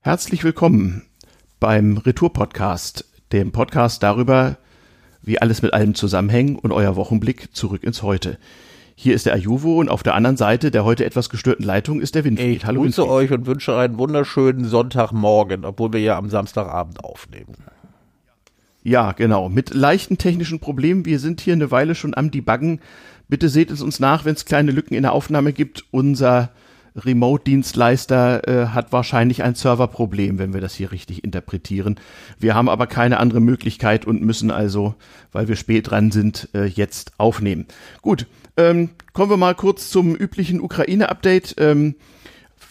Herzlich willkommen beim Retour-Podcast, dem Podcast darüber, wie alles mit allem zusammenhängt und euer Wochenblick zurück ins Heute. Hier ist der Ajuvo und auf der anderen Seite der heute etwas gestörten Leitung ist der Winfried. Ich Hallo grüße Winfried. euch und wünsche einen wunderschönen Sonntagmorgen, obwohl wir ja am Samstagabend aufnehmen. Ja, genau. Mit leichten technischen Problemen. Wir sind hier eine Weile schon am Debuggen. Bitte seht es uns nach, wenn es kleine Lücken in der Aufnahme gibt. Unser Remote-Dienstleister äh, hat wahrscheinlich ein Serverproblem, wenn wir das hier richtig interpretieren. Wir haben aber keine andere Möglichkeit und müssen also, weil wir spät dran sind, äh, jetzt aufnehmen. Gut, ähm, kommen wir mal kurz zum üblichen Ukraine-Update. Ähm,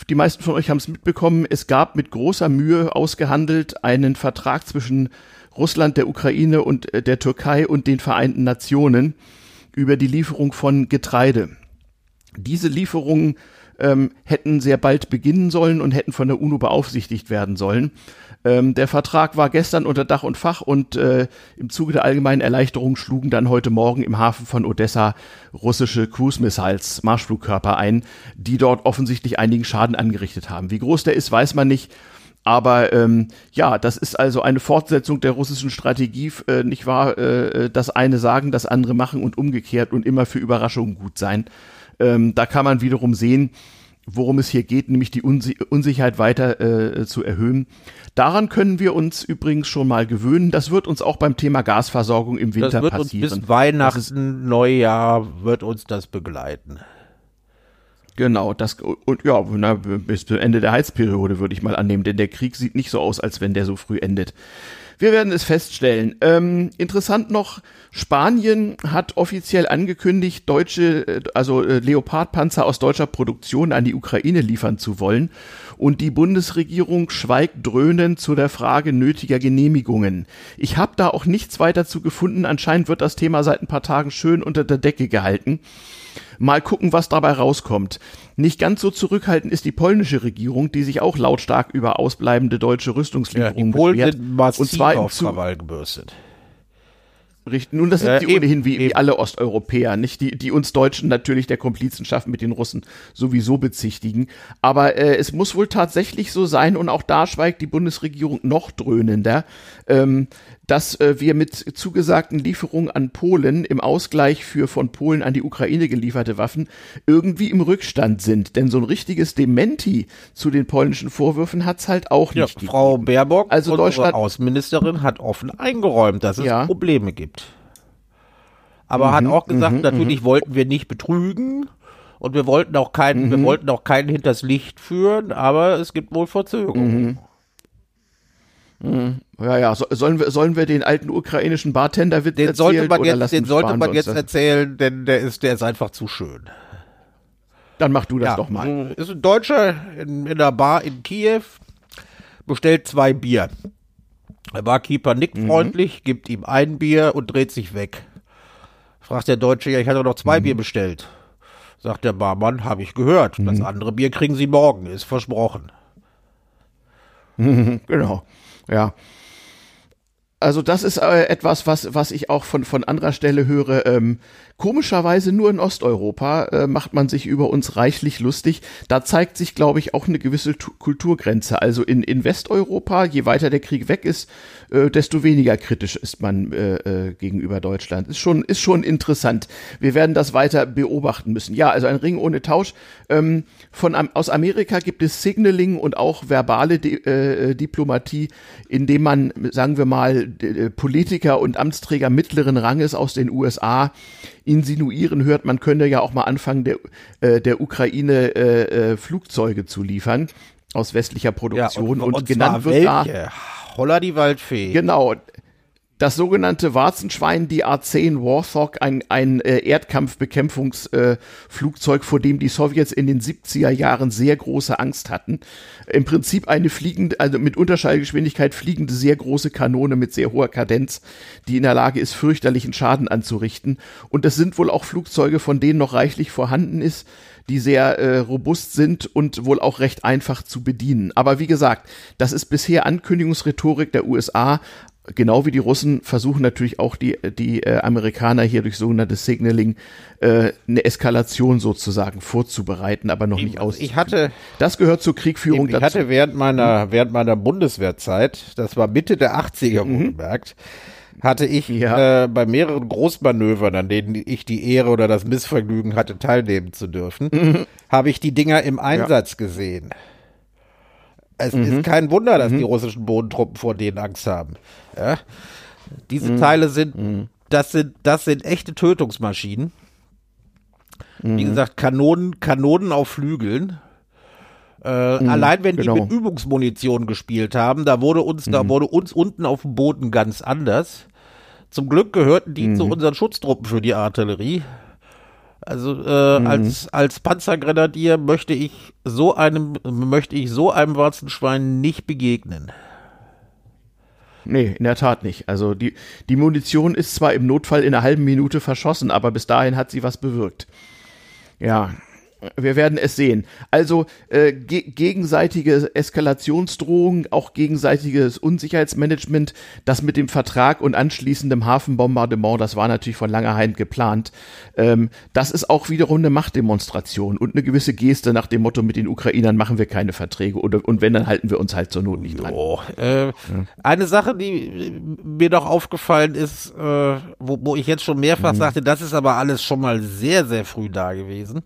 die meisten von euch haben es mitbekommen. Es gab mit großer Mühe ausgehandelt einen Vertrag zwischen Russland, der Ukraine und äh, der Türkei und den Vereinten Nationen über die Lieferung von Getreide. Diese Lieferungen ähm, hätten sehr bald beginnen sollen und hätten von der UNO beaufsichtigt werden sollen. Ähm, der Vertrag war gestern unter Dach und Fach und äh, im Zuge der allgemeinen Erleichterung schlugen dann heute Morgen im Hafen von Odessa russische Cruise Missiles, Marschflugkörper ein, die dort offensichtlich einigen Schaden angerichtet haben. Wie groß der ist, weiß man nicht. Aber ähm, ja, das ist also eine Fortsetzung der russischen Strategie, äh, nicht wahr? Äh, das eine sagen, das andere machen und umgekehrt und immer für Überraschungen gut sein. Ähm, da kann man wiederum sehen, worum es hier geht, nämlich die Unsi Unsicherheit weiter äh, zu erhöhen. Daran können wir uns übrigens schon mal gewöhnen. Das wird uns auch beim Thema Gasversorgung im Winter das wird passieren. Uns bis Weihnachten, ist, Neujahr wird uns das begleiten. Genau, das und ja, na, bis zum Ende der Heizperiode würde ich mal annehmen, denn der Krieg sieht nicht so aus, als wenn der so früh endet. Wir werden es feststellen. Ähm, interessant noch, Spanien hat offiziell angekündigt, deutsche, äh, also äh, Leopardpanzer aus deutscher Produktion an die Ukraine liefern zu wollen. Und die Bundesregierung schweigt dröhnend zu der Frage nötiger Genehmigungen. Ich habe da auch nichts weiter zu gefunden. Anscheinend wird das Thema seit ein paar Tagen schön unter der Decke gehalten. Mal gucken, was dabei rauskommt. Nicht ganz so zurückhaltend ist die polnische Regierung, die sich auch lautstark über ausbleibende deutsche Rüstungslieferungen ja, die beschwert. Sind und zwar auf Krawall gebürstet. Richtig. Nun, das sind äh, die ohnehin wie, wie alle Osteuropäer, nicht? Die, die uns Deutschen natürlich der Komplizenschaft mit den Russen sowieso bezichtigen. Aber äh, es muss wohl tatsächlich so sein, und auch da schweigt die Bundesregierung noch dröhnender, ähm, dass äh, wir mit zugesagten Lieferungen an Polen im Ausgleich für von Polen an die Ukraine gelieferte Waffen irgendwie im Rückstand sind. Denn so ein richtiges Dementi zu den polnischen Vorwürfen hat's halt auch nicht. Ja, Frau Baerbock, also Deutschland, Außenministerin, hat offen eingeräumt, dass es ja. Probleme gibt. Aber mhm, hat auch gesagt, mhm, natürlich mhm. wollten wir nicht betrügen und wir wollten auch keinen, wir mhm. wollten auch keinen hinters Licht führen, aber es gibt wohl Verzögerungen. Mhm. Mhm. Ja, ja, so, sollen wir, sollen wir den alten ukrainischen Bartender Witz den sollte man jetzt, den sollte man jetzt erzählen, denn der ist, der ist einfach zu schön. Dann mach du das ja, doch mal. Ist ein Deutscher in, in einer Bar in Kiew, bestellt zwei Bier. Der Barkeeper nickt mhm. freundlich, gibt ihm ein Bier und dreht sich weg. Fragt der Deutsche, ja, ich hatte noch zwei mhm. Bier bestellt. Sagt der Barmann, habe ich gehört. Das mhm. andere Bier kriegen Sie morgen, ist versprochen. genau. Ja. Also das ist äh, etwas, was, was ich auch von, von anderer Stelle höre. Ähm, Komischerweise nur in Osteuropa äh, macht man sich über uns reichlich lustig. Da zeigt sich, glaube ich, auch eine gewisse T Kulturgrenze. Also in, in Westeuropa, je weiter der Krieg weg ist, äh, desto weniger kritisch ist man äh, äh, gegenüber Deutschland. Ist schon, ist schon interessant. Wir werden das weiter beobachten müssen. Ja, also ein Ring ohne Tausch. Ähm, von, aus Amerika gibt es Signaling und auch verbale Di äh, Diplomatie, indem man, sagen wir mal, Politiker und Amtsträger mittleren Ranges aus den USA insinuieren hört, man könnte ja auch mal anfangen, der, äh, der Ukraine äh, äh, Flugzeuge zu liefern aus westlicher Produktion ja, und, und, und genannt wird welche? da Holla die Waldfee. Genau, das sogenannte Warzenschwein, die A-10 Warthog, ein, ein äh, Erdkampfbekämpfungsflugzeug, äh, vor dem die Sowjets in den 70er Jahren sehr große Angst hatten. Im Prinzip eine fliegende, also mit Unterschallgeschwindigkeit fliegende sehr große Kanone mit sehr hoher Kadenz, die in der Lage ist, fürchterlichen Schaden anzurichten. Und das sind wohl auch Flugzeuge, von denen noch reichlich vorhanden ist die sehr äh, robust sind und wohl auch recht einfach zu bedienen. Aber wie gesagt, das ist bisher Ankündigungsrhetorik der USA genau wie die Russen versuchen natürlich auch die, die äh, Amerikaner hier durch sogenanntes Signaling äh, eine Eskalation sozusagen vorzubereiten, aber noch nicht aus. Ich hatte, das gehört zur Kriegführung ich dazu. hatte während meiner, während meiner Bundeswehrzeit, das war Mitte der 80er mhm. wohlgemerkt, hatte ich ja. äh, bei mehreren Großmanövern, an denen ich die Ehre oder das Missvergnügen hatte, teilnehmen zu dürfen, mhm. habe ich die Dinger im Einsatz ja. gesehen. Es mhm. ist kein Wunder, dass mhm. die russischen Bodentruppen vor denen Angst haben. Ja? Diese mhm. Teile sind, mhm. das sind, das sind echte Tötungsmaschinen. Wie mhm. gesagt, Kanonen, Kanonen auf Flügeln. Äh, mhm, allein wenn genau. die mit Übungsmunition gespielt haben, da wurde uns, mhm. da wurde uns unten auf dem Boden ganz anders. Zum Glück gehörten die mhm. zu unseren Schutztruppen für die Artillerie. Also äh, mhm. als, als Panzergrenadier möchte ich so einem, möchte ich so einem Warzenschwein nicht begegnen. Nee, in der Tat nicht. Also die, die Munition ist zwar im Notfall in einer halben Minute verschossen, aber bis dahin hat sie was bewirkt. Ja, wir werden es sehen. Also äh, ge gegenseitige Eskalationsdrohungen, auch gegenseitiges Unsicherheitsmanagement, das mit dem Vertrag und anschließendem Hafenbombardement, das war natürlich von langer Hand geplant. Ähm, das ist auch wiederum eine Machtdemonstration und eine gewisse Geste nach dem Motto, mit den Ukrainern machen wir keine Verträge oder und wenn, dann halten wir uns halt zur Not nicht dran. Oh, äh, ja. Eine Sache, die mir noch aufgefallen ist, äh, wo, wo ich jetzt schon mehrfach mhm. sagte, das ist aber alles schon mal sehr, sehr früh da gewesen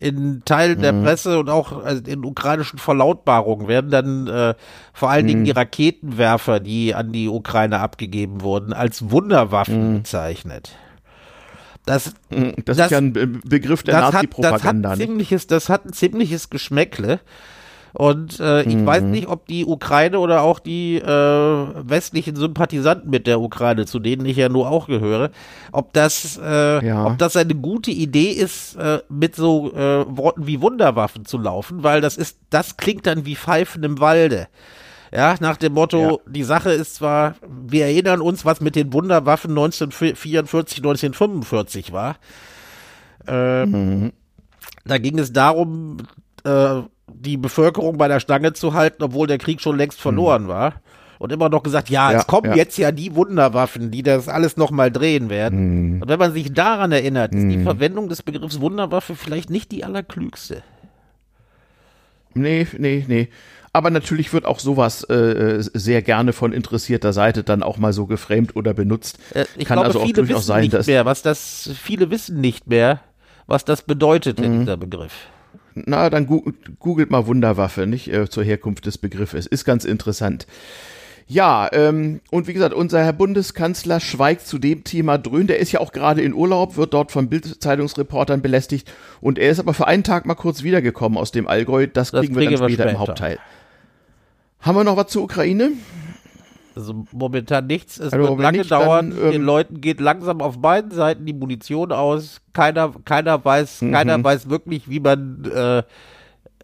in Teilen mhm. der Presse und auch also in ukrainischen Verlautbarungen werden dann äh, vor allen mhm. Dingen die Raketenwerfer, die an die Ukraine abgegeben wurden, als Wunderwaffen mhm. bezeichnet. Das, mhm. das, das, ist ja ein Begriff der Nazi-Propaganda. Das, ziemliches, das hat ein ziemliches Geschmäckle. Und äh, ich mhm. weiß nicht, ob die Ukraine oder auch die äh, westlichen Sympathisanten mit der Ukraine, zu denen ich ja nur auch gehöre, ob das, äh, ja. ob das eine gute Idee ist, äh, mit so äh, Worten wie Wunderwaffen zu laufen, weil das ist, das klingt dann wie Pfeifen im Walde. Ja, nach dem Motto, ja. die Sache ist zwar, wir erinnern uns, was mit den Wunderwaffen 1944, 1945 war. Äh, mhm. Da ging es darum, äh, die Bevölkerung bei der Stange zu halten, obwohl der Krieg schon längst verloren mhm. war. Und immer noch gesagt, ja, ja es kommen ja. jetzt ja die Wunderwaffen, die das alles nochmal drehen werden. Mhm. Und wenn man sich daran erinnert, ist die Verwendung des Begriffs Wunderwaffe vielleicht nicht die allerklügste. Nee, nee, nee. Aber natürlich wird auch sowas äh, sehr gerne von interessierter Seite dann auch mal so geframed oder benutzt. Äh, ich Kann glaube, also auch viele durchaus wissen sein, nicht dass mehr, was das, viele wissen nicht mehr, was das bedeutet, mhm. dieser Begriff. Na, dann googelt mal Wunderwaffe, nicht äh, zur Herkunft des Begriffes. Ist ganz interessant. Ja, ähm, und wie gesagt, unser Herr Bundeskanzler schweigt zu dem Thema dröhn. Der ist ja auch gerade in Urlaub, wird dort von Bildzeitungsreportern belästigt. Und er ist aber für einen Tag mal kurz wiedergekommen aus dem Allgäu. Das, das kriegen wir dann später, später im Hauptteil. Haben wir noch was zur Ukraine? Also momentan nichts. Es also wird lange nicht, dauern. Dann, ähm, Den Leuten geht langsam auf beiden Seiten die Munition aus. Keiner, keiner weiß, mhm. keiner weiß wirklich, wie man äh,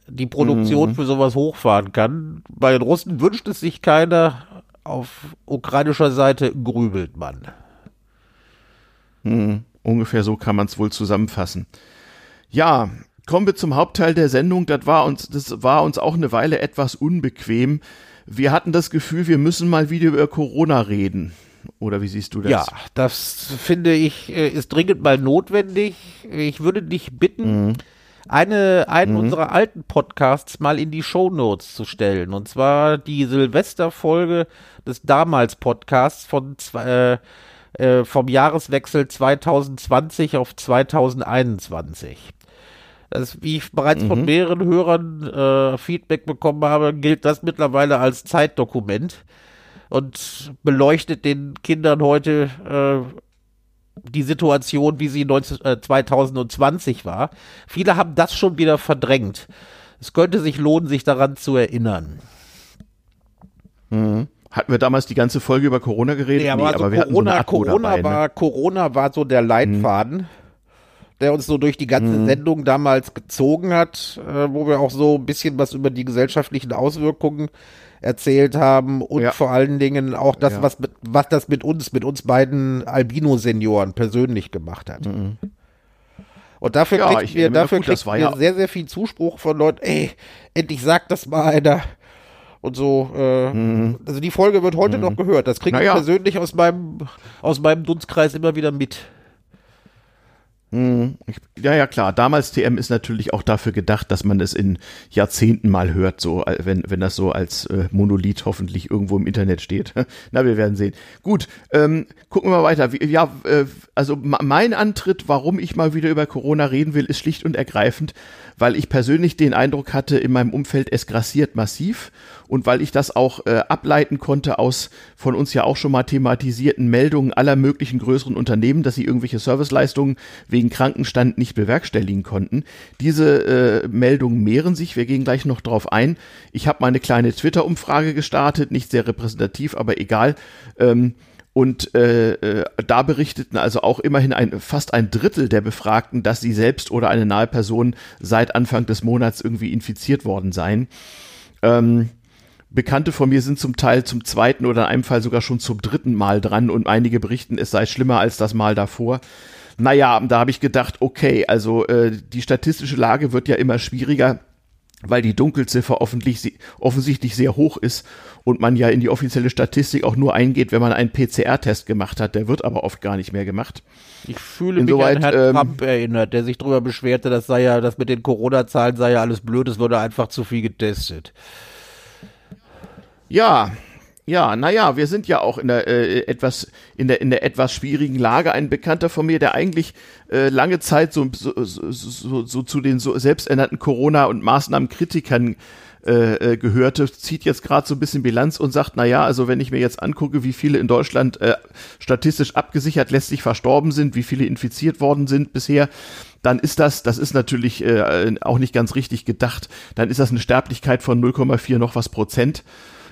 die Produktion mhm. für sowas hochfahren kann. Bei den Russen wünscht es sich keiner. Auf ukrainischer Seite grübelt man. Mhm. Ungefähr so kann man es wohl zusammenfassen. Ja, kommen wir zum Hauptteil der Sendung. Das war uns, das war uns auch eine Weile etwas unbequem wir hatten das Gefühl, wir müssen mal wieder über Corona reden. Oder wie siehst du das? Ja, das finde ich äh, ist dringend mal notwendig. Ich würde dich bitten, mhm. eine, einen mhm. unserer alten Podcasts mal in die Show Notes zu stellen. Und zwar die Silvesterfolge des damals Podcasts von äh, äh, vom Jahreswechsel 2020 auf 2021. Das, wie ich bereits mhm. von mehreren Hörern äh, Feedback bekommen habe, gilt das mittlerweile als Zeitdokument und beleuchtet den Kindern heute äh, die Situation, wie sie 19, äh, 2020 war. Viele haben das schon wieder verdrängt. Es könnte sich lohnen, sich daran zu erinnern. Mhm. Hatten wir damals die ganze Folge über Corona geredet? Ja, aber, nee, also aber Corona, so Corona, dabei, war, ne? Corona war so der Leitfaden. Mhm der uns so durch die ganze mhm. Sendung damals gezogen hat, äh, wo wir auch so ein bisschen was über die gesellschaftlichen Auswirkungen erzählt haben und ja. vor allen Dingen auch das, ja. was, mit, was das mit uns, mit uns beiden Albino-Senioren persönlich gemacht hat. Mhm. Und dafür ja, kriegt wir, dafür gut, kriegt wir ja sehr, sehr viel Zuspruch von Leuten, ey, endlich sagt das mal einer. und so. Äh, mhm. Also die Folge wird heute mhm. noch gehört. Das kriege ich persönlich aus meinem, aus meinem Dunstkreis immer wieder mit. Mhm. Ja, ja, klar. Damals TM ist natürlich auch dafür gedacht, dass man es in Jahrzehnten mal hört, so, äh, wenn, wenn das so als äh, Monolith hoffentlich irgendwo im Internet steht. Na, wir werden sehen. Gut, ähm, gucken wir mal weiter. Wie, ja, äh, also mein Antritt, warum ich mal wieder über Corona reden will, ist schlicht und ergreifend, weil ich persönlich den Eindruck hatte, in meinem Umfeld es grassiert massiv und weil ich das auch äh, ableiten konnte aus von uns ja auch schon mal thematisierten Meldungen aller möglichen größeren Unternehmen, dass sie irgendwelche Serviceleistungen wegen Krankenstand nicht bewerkstelligen konnten. Diese äh, Meldungen mehren sich, wir gehen gleich noch drauf ein. Ich habe meine kleine Twitter-Umfrage gestartet, nicht sehr repräsentativ, aber egal. Ähm, und äh, äh, da berichteten also auch immerhin ein, fast ein Drittel der Befragten, dass sie selbst oder eine nahe Person seit Anfang des Monats irgendwie infiziert worden seien. Ähm, Bekannte von mir sind zum Teil zum zweiten oder in einem Fall sogar schon zum dritten Mal dran und einige berichten, es sei schlimmer als das Mal davor. Naja, da habe ich gedacht, okay, also äh, die statistische Lage wird ja immer schwieriger weil die Dunkelziffer offensichtlich sehr hoch ist und man ja in die offizielle Statistik auch nur eingeht, wenn man einen PCR-Test gemacht hat. Der wird aber oft gar nicht mehr gemacht. Ich fühle Insoweit, mich an Herrn ähm, Trump erinnert, der sich darüber beschwerte, das sei ja, das mit den Corona-Zahlen sei ja alles blöd, es würde einfach zu viel getestet. Ja, ja, naja, wir sind ja auch in der äh, etwas in der in der etwas schwierigen Lage. Ein Bekannter von mir, der eigentlich äh, lange Zeit so, so, so, so, so zu den so selbsternannten Corona- und Maßnahmenkritikern äh, äh, gehörte, zieht jetzt gerade so ein bisschen Bilanz und sagt, na ja, also wenn ich mir jetzt angucke, wie viele in Deutschland äh, statistisch abgesichert letztlich verstorben sind, wie viele infiziert worden sind bisher, dann ist das, das ist natürlich äh, auch nicht ganz richtig gedacht, dann ist das eine Sterblichkeit von 0,4 noch was Prozent.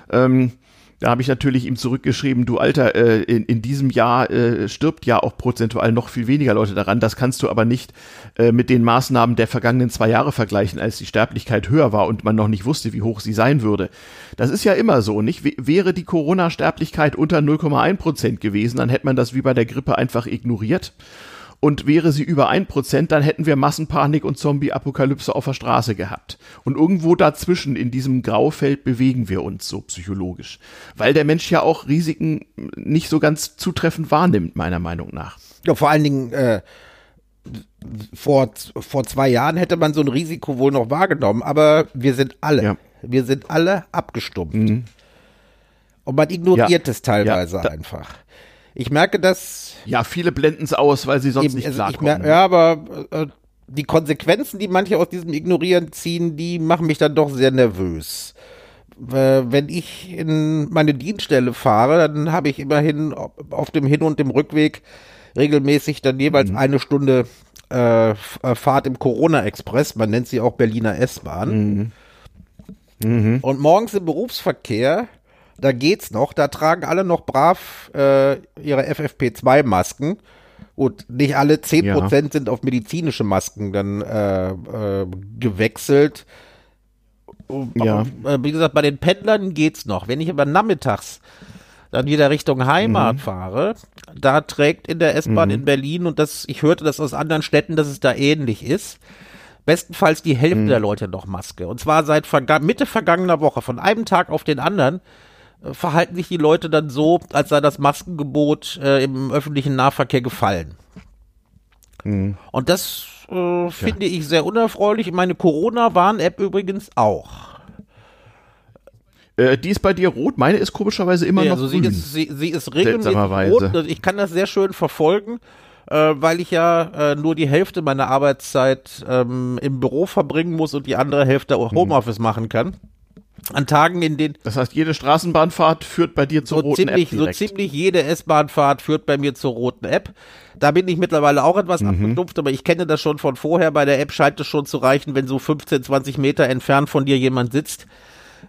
Ähm, da habe ich natürlich ihm zurückgeschrieben, du Alter, äh, in, in diesem Jahr äh, stirbt ja auch prozentual noch viel weniger Leute daran. Das kannst du aber nicht äh, mit den Maßnahmen der vergangenen zwei Jahre vergleichen, als die Sterblichkeit höher war und man noch nicht wusste, wie hoch sie sein würde. Das ist ja immer so, nicht? W wäre die Corona-Sterblichkeit unter 0,1 Prozent gewesen, dann hätte man das wie bei der Grippe einfach ignoriert. Und wäre sie über ein Prozent, dann hätten wir Massenpanik und Zombie-Apokalypse auf der Straße gehabt. Und irgendwo dazwischen in diesem Graufeld bewegen wir uns so psychologisch. Weil der Mensch ja auch Risiken nicht so ganz zutreffend wahrnimmt, meiner Meinung nach. Ja, vor allen Dingen, äh, vor, vor zwei Jahren hätte man so ein Risiko wohl noch wahrgenommen, aber wir sind alle, ja. wir sind alle abgestumpft. Mhm. Und man ignoriert ja. es teilweise ja, einfach. Ich merke das. Ja, viele blenden es aus, weil sie sonst eben, nicht also klarkommen. ja, aber äh, die Konsequenzen, die manche aus diesem Ignorieren ziehen, die machen mich dann doch sehr nervös. Äh, wenn ich in meine Dienststelle fahre, dann habe ich immerhin auf dem Hin- und dem Rückweg regelmäßig dann jeweils mhm. eine Stunde äh, äh, Fahrt im Corona-Express. Man nennt sie auch Berliner S-Bahn. Mhm. Mhm. Und morgens im Berufsverkehr da geht's noch, da tragen alle noch brav äh, ihre FFP2-Masken. Und nicht alle 10% ja. sind auf medizinische Masken dann äh, äh, gewechselt. Ja. Aber, äh, wie gesagt, bei den Pendlern geht's noch. Wenn ich aber nachmittags dann wieder Richtung Heimat mhm. fahre, da trägt in der S-Bahn mhm. in Berlin und das, ich hörte das aus anderen Städten, dass es da ähnlich ist. Bestenfalls die Hälfte mhm. der Leute noch Maske. Und zwar seit verga Mitte vergangener Woche, von einem Tag auf den anderen, verhalten sich die Leute dann so, als sei das Maskengebot äh, im öffentlichen Nahverkehr gefallen. Mhm. Und das äh, finde ja. ich sehr unerfreulich. Meine Corona-Warn-App übrigens auch. Äh, die ist bei dir rot, meine ist komischerweise immer ja, noch also grün. Sie ist, sie, sie ist regelmäßig rot. Also ich kann das sehr schön verfolgen, äh, weil ich ja äh, nur die Hälfte meiner Arbeitszeit ähm, im Büro verbringen muss und die andere Hälfte auch mhm. Homeoffice mhm. machen kann an Tagen, in denen. Das heißt, jede Straßenbahnfahrt führt bei dir zur so roten ziemlich, App. Direkt. So ziemlich jede S-Bahnfahrt führt bei mir zur roten App. Da bin ich mittlerweile auch etwas mhm. abgestumpft, aber ich kenne das schon von vorher. Bei der App scheint es schon zu reichen, wenn so 15, 20 Meter entfernt von dir jemand sitzt,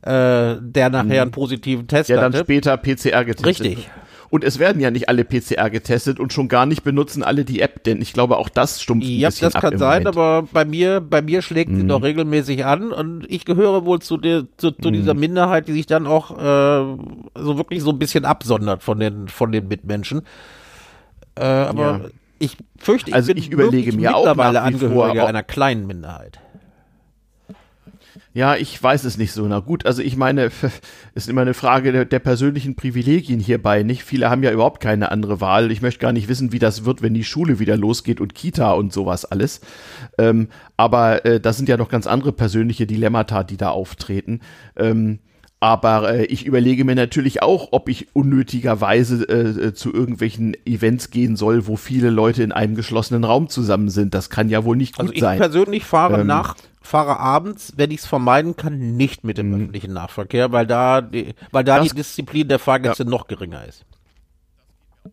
äh, der nachher mhm. einen positiven Test hat. Der dann später PCR getestet Richtig. Wird. Und es werden ja nicht alle PCR getestet und schon gar nicht benutzen alle die App, denn ich glaube, auch das stumpft ja, ein bisschen das kann sein, Moment. aber bei mir, bei mir schlägt mhm. sie doch regelmäßig an und ich gehöre wohl zu, der, zu, zu mhm. dieser Minderheit, die sich dann auch äh, so wirklich so ein bisschen absondert von den, von den Mitmenschen. Äh, aber ja. ich fürchte, ich also bin ich überlege mir mittlerweile auch Angehörige einer kleinen Minderheit. Ja, ich weiß es nicht so. Na gut, also ich meine, ist immer eine Frage der, der, persönlichen Privilegien hierbei. Nicht viele haben ja überhaupt keine andere Wahl. Ich möchte gar nicht wissen, wie das wird, wenn die Schule wieder losgeht und Kita und sowas alles. Ähm, aber äh, das sind ja noch ganz andere persönliche Dilemmata, die da auftreten. Ähm, aber äh, ich überlege mir natürlich auch, ob ich unnötigerweise äh, zu irgendwelchen Events gehen soll, wo viele Leute in einem geschlossenen Raum zusammen sind. Das kann ja wohl nicht also gut sein. Ich persönlich fahre ähm, nach fahre abends, wenn ich es vermeiden kann, nicht mit dem mhm. öffentlichen Nahverkehr, weil da die, weil da die Disziplin der Fahrgäste ja. noch geringer ist.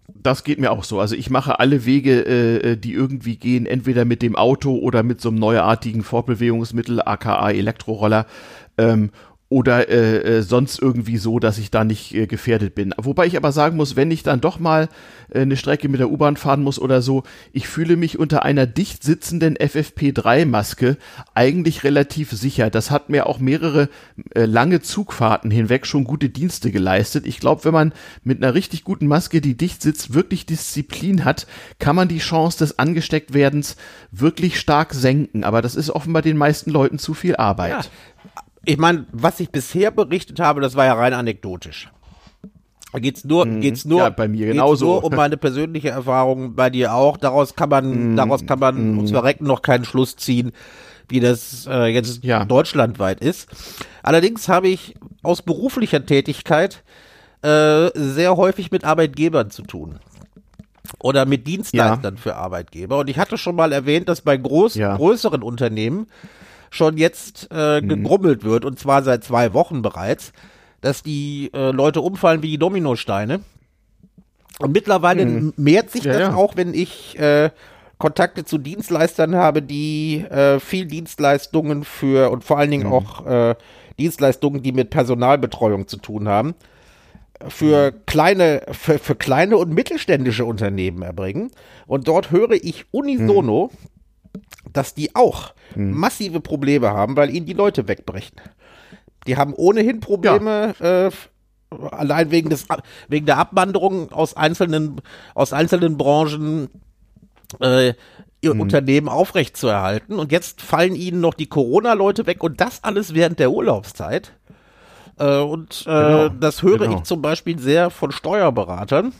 Das geht mir auch so. Also ich mache alle Wege, äh, äh, die irgendwie gehen, entweder mit dem Auto oder mit so einem neuartigen Fortbewegungsmittel, aka Elektroroller. Ähm, oder äh, äh, sonst irgendwie so, dass ich da nicht äh, gefährdet bin. Wobei ich aber sagen muss, wenn ich dann doch mal äh, eine Strecke mit der U-Bahn fahren muss oder so, ich fühle mich unter einer dicht sitzenden FFP3-Maske eigentlich relativ sicher. Das hat mir auch mehrere äh, lange Zugfahrten hinweg schon gute Dienste geleistet. Ich glaube, wenn man mit einer richtig guten Maske, die dicht sitzt, wirklich Disziplin hat, kann man die Chance des Angestecktwerdens wirklich stark senken. Aber das ist offenbar den meisten Leuten zu viel Arbeit. Ja, ich meine, was ich bisher berichtet habe, das war ja rein anekdotisch. Da geht's nur, mhm. geht's nur, ja, bei mir genauso. nur um meine persönliche Erfahrung, bei dir auch. Daraus kann man, mhm. daraus kann man mhm. ums Verrecken noch keinen Schluss ziehen, wie das äh, jetzt ja. deutschlandweit ist. Allerdings habe ich aus beruflicher Tätigkeit äh, sehr häufig mit Arbeitgebern zu tun oder mit Dienstleistern ja. für Arbeitgeber. Und ich hatte schon mal erwähnt, dass bei groß, größeren Unternehmen schon jetzt äh, mhm. gegrummelt wird, und zwar seit zwei Wochen bereits, dass die äh, Leute umfallen wie die Dominosteine. Und mittlerweile mhm. mehrt sich ja, das ja. auch, wenn ich äh, Kontakte zu Dienstleistern habe, die äh, viel Dienstleistungen für und vor allen Dingen mhm. auch äh, Dienstleistungen, die mit Personalbetreuung zu tun haben, für mhm. kleine, für, für kleine und mittelständische Unternehmen erbringen. Und dort höre ich unisono, mhm dass die auch hm. massive Probleme haben, weil ihnen die Leute wegbrechen. Die haben ohnehin Probleme, ja. äh, allein wegen des wegen der Abwanderung aus einzelnen aus einzelnen Branchen äh, ihr mhm. Unternehmen aufrechtzuerhalten. Und jetzt fallen ihnen noch die Corona-Leute weg und das alles während der Urlaubszeit. Äh, und äh, genau. das höre genau. ich zum Beispiel sehr von Steuerberatern,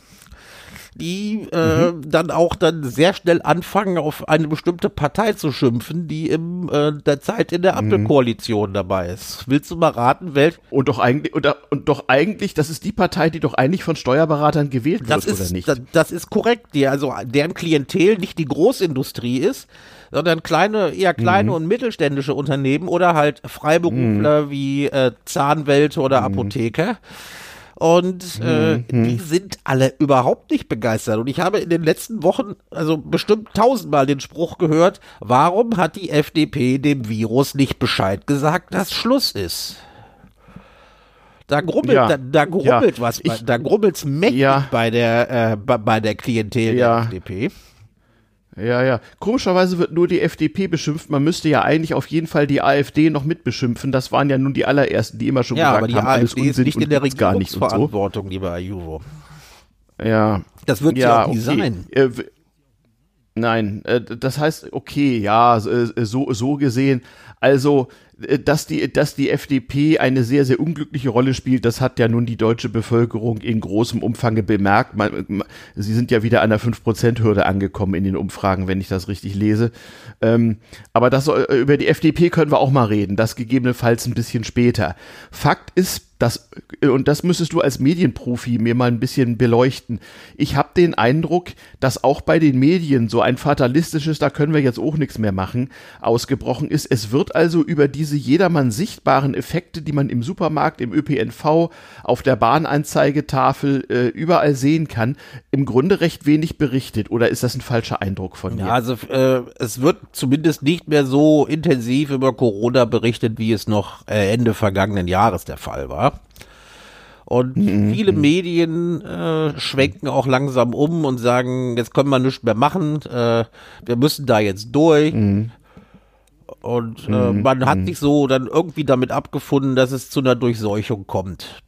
die äh, mhm. dann auch dann sehr schnell anfangen, auf eine bestimmte Partei zu schimpfen, die in äh, der Zeit in der mhm. Ampelkoalition mhm. dabei ist. Willst du mal raten, welch? Und doch eigentlich, und, und doch eigentlich, das ist die Partei, die doch eigentlich von Steuerberatern gewählt das wird, ist, oder nicht? Das, das ist korrekt, die, also deren Klientel nicht die Großindustrie ist, sondern kleine, eher kleine mhm. und mittelständische Unternehmen oder halt Freiberufler mhm. wie äh, Zahnwälte oder mhm. Apotheker. Und äh, mhm. die sind alle überhaupt nicht begeistert. Und ich habe in den letzten Wochen, also bestimmt tausendmal den Spruch gehört, warum hat die FDP dem Virus nicht Bescheid gesagt, dass Schluss ist? Da grummelt, ja. da, da, grummelt ja. was, ich, da grummelt's mächtig ja. bei der, äh, bei, bei der Klientel der FDP. Ja, ja. Komischerweise wird nur die FDP beschimpft. Man müsste ja eigentlich auf jeden Fall die AfD noch mitbeschimpfen. Das waren ja nun die allerersten, die immer schon ja, gesagt aber die haben, AfD alles Unsinn ist nicht in der Regierungsverantwortung, so. lieber Ayuvo. Ja. Das wird ja, ja auch nie okay. sein. Äh, nein, äh, das heißt, okay, ja, so, so gesehen. Also, äh, dass die, dass die FDP eine sehr, sehr unglückliche Rolle spielt, das hat ja nun die deutsche Bevölkerung in großem Umfang bemerkt. Man, sie sind ja wieder an der 5%-Hürde angekommen in den Umfragen, wenn ich das richtig lese. Ähm, aber das, äh, über die FDP können wir auch mal reden, das gegebenenfalls ein bisschen später. Fakt ist, das, äh, und das müsstest du als Medienprofi mir mal ein bisschen beleuchten. Ich habe den Eindruck, dass auch bei den Medien so ein fatalistisches, da können wir jetzt auch nichts mehr machen, ausgebrochen ist. Es wird also über diese jedermann sichtbaren Effekte, die man im Supermarkt, im ÖPNV, auf der Bahnanzeigetafel äh, überall sehen kann, im Grunde recht wenig berichtet. Oder ist das ein falscher Eindruck von mir? Ja, also äh, es wird zumindest nicht mehr so intensiv über Corona berichtet, wie es noch äh, Ende vergangenen Jahres der Fall war. Und mhm. viele mhm. Medien äh, schwenken auch langsam um und sagen, jetzt können wir nichts mehr machen, äh, wir müssen da jetzt durch. Mhm. Und äh, mhm. man hat mhm. sich so dann irgendwie damit abgefunden, dass es zu einer Durchseuchung kommt.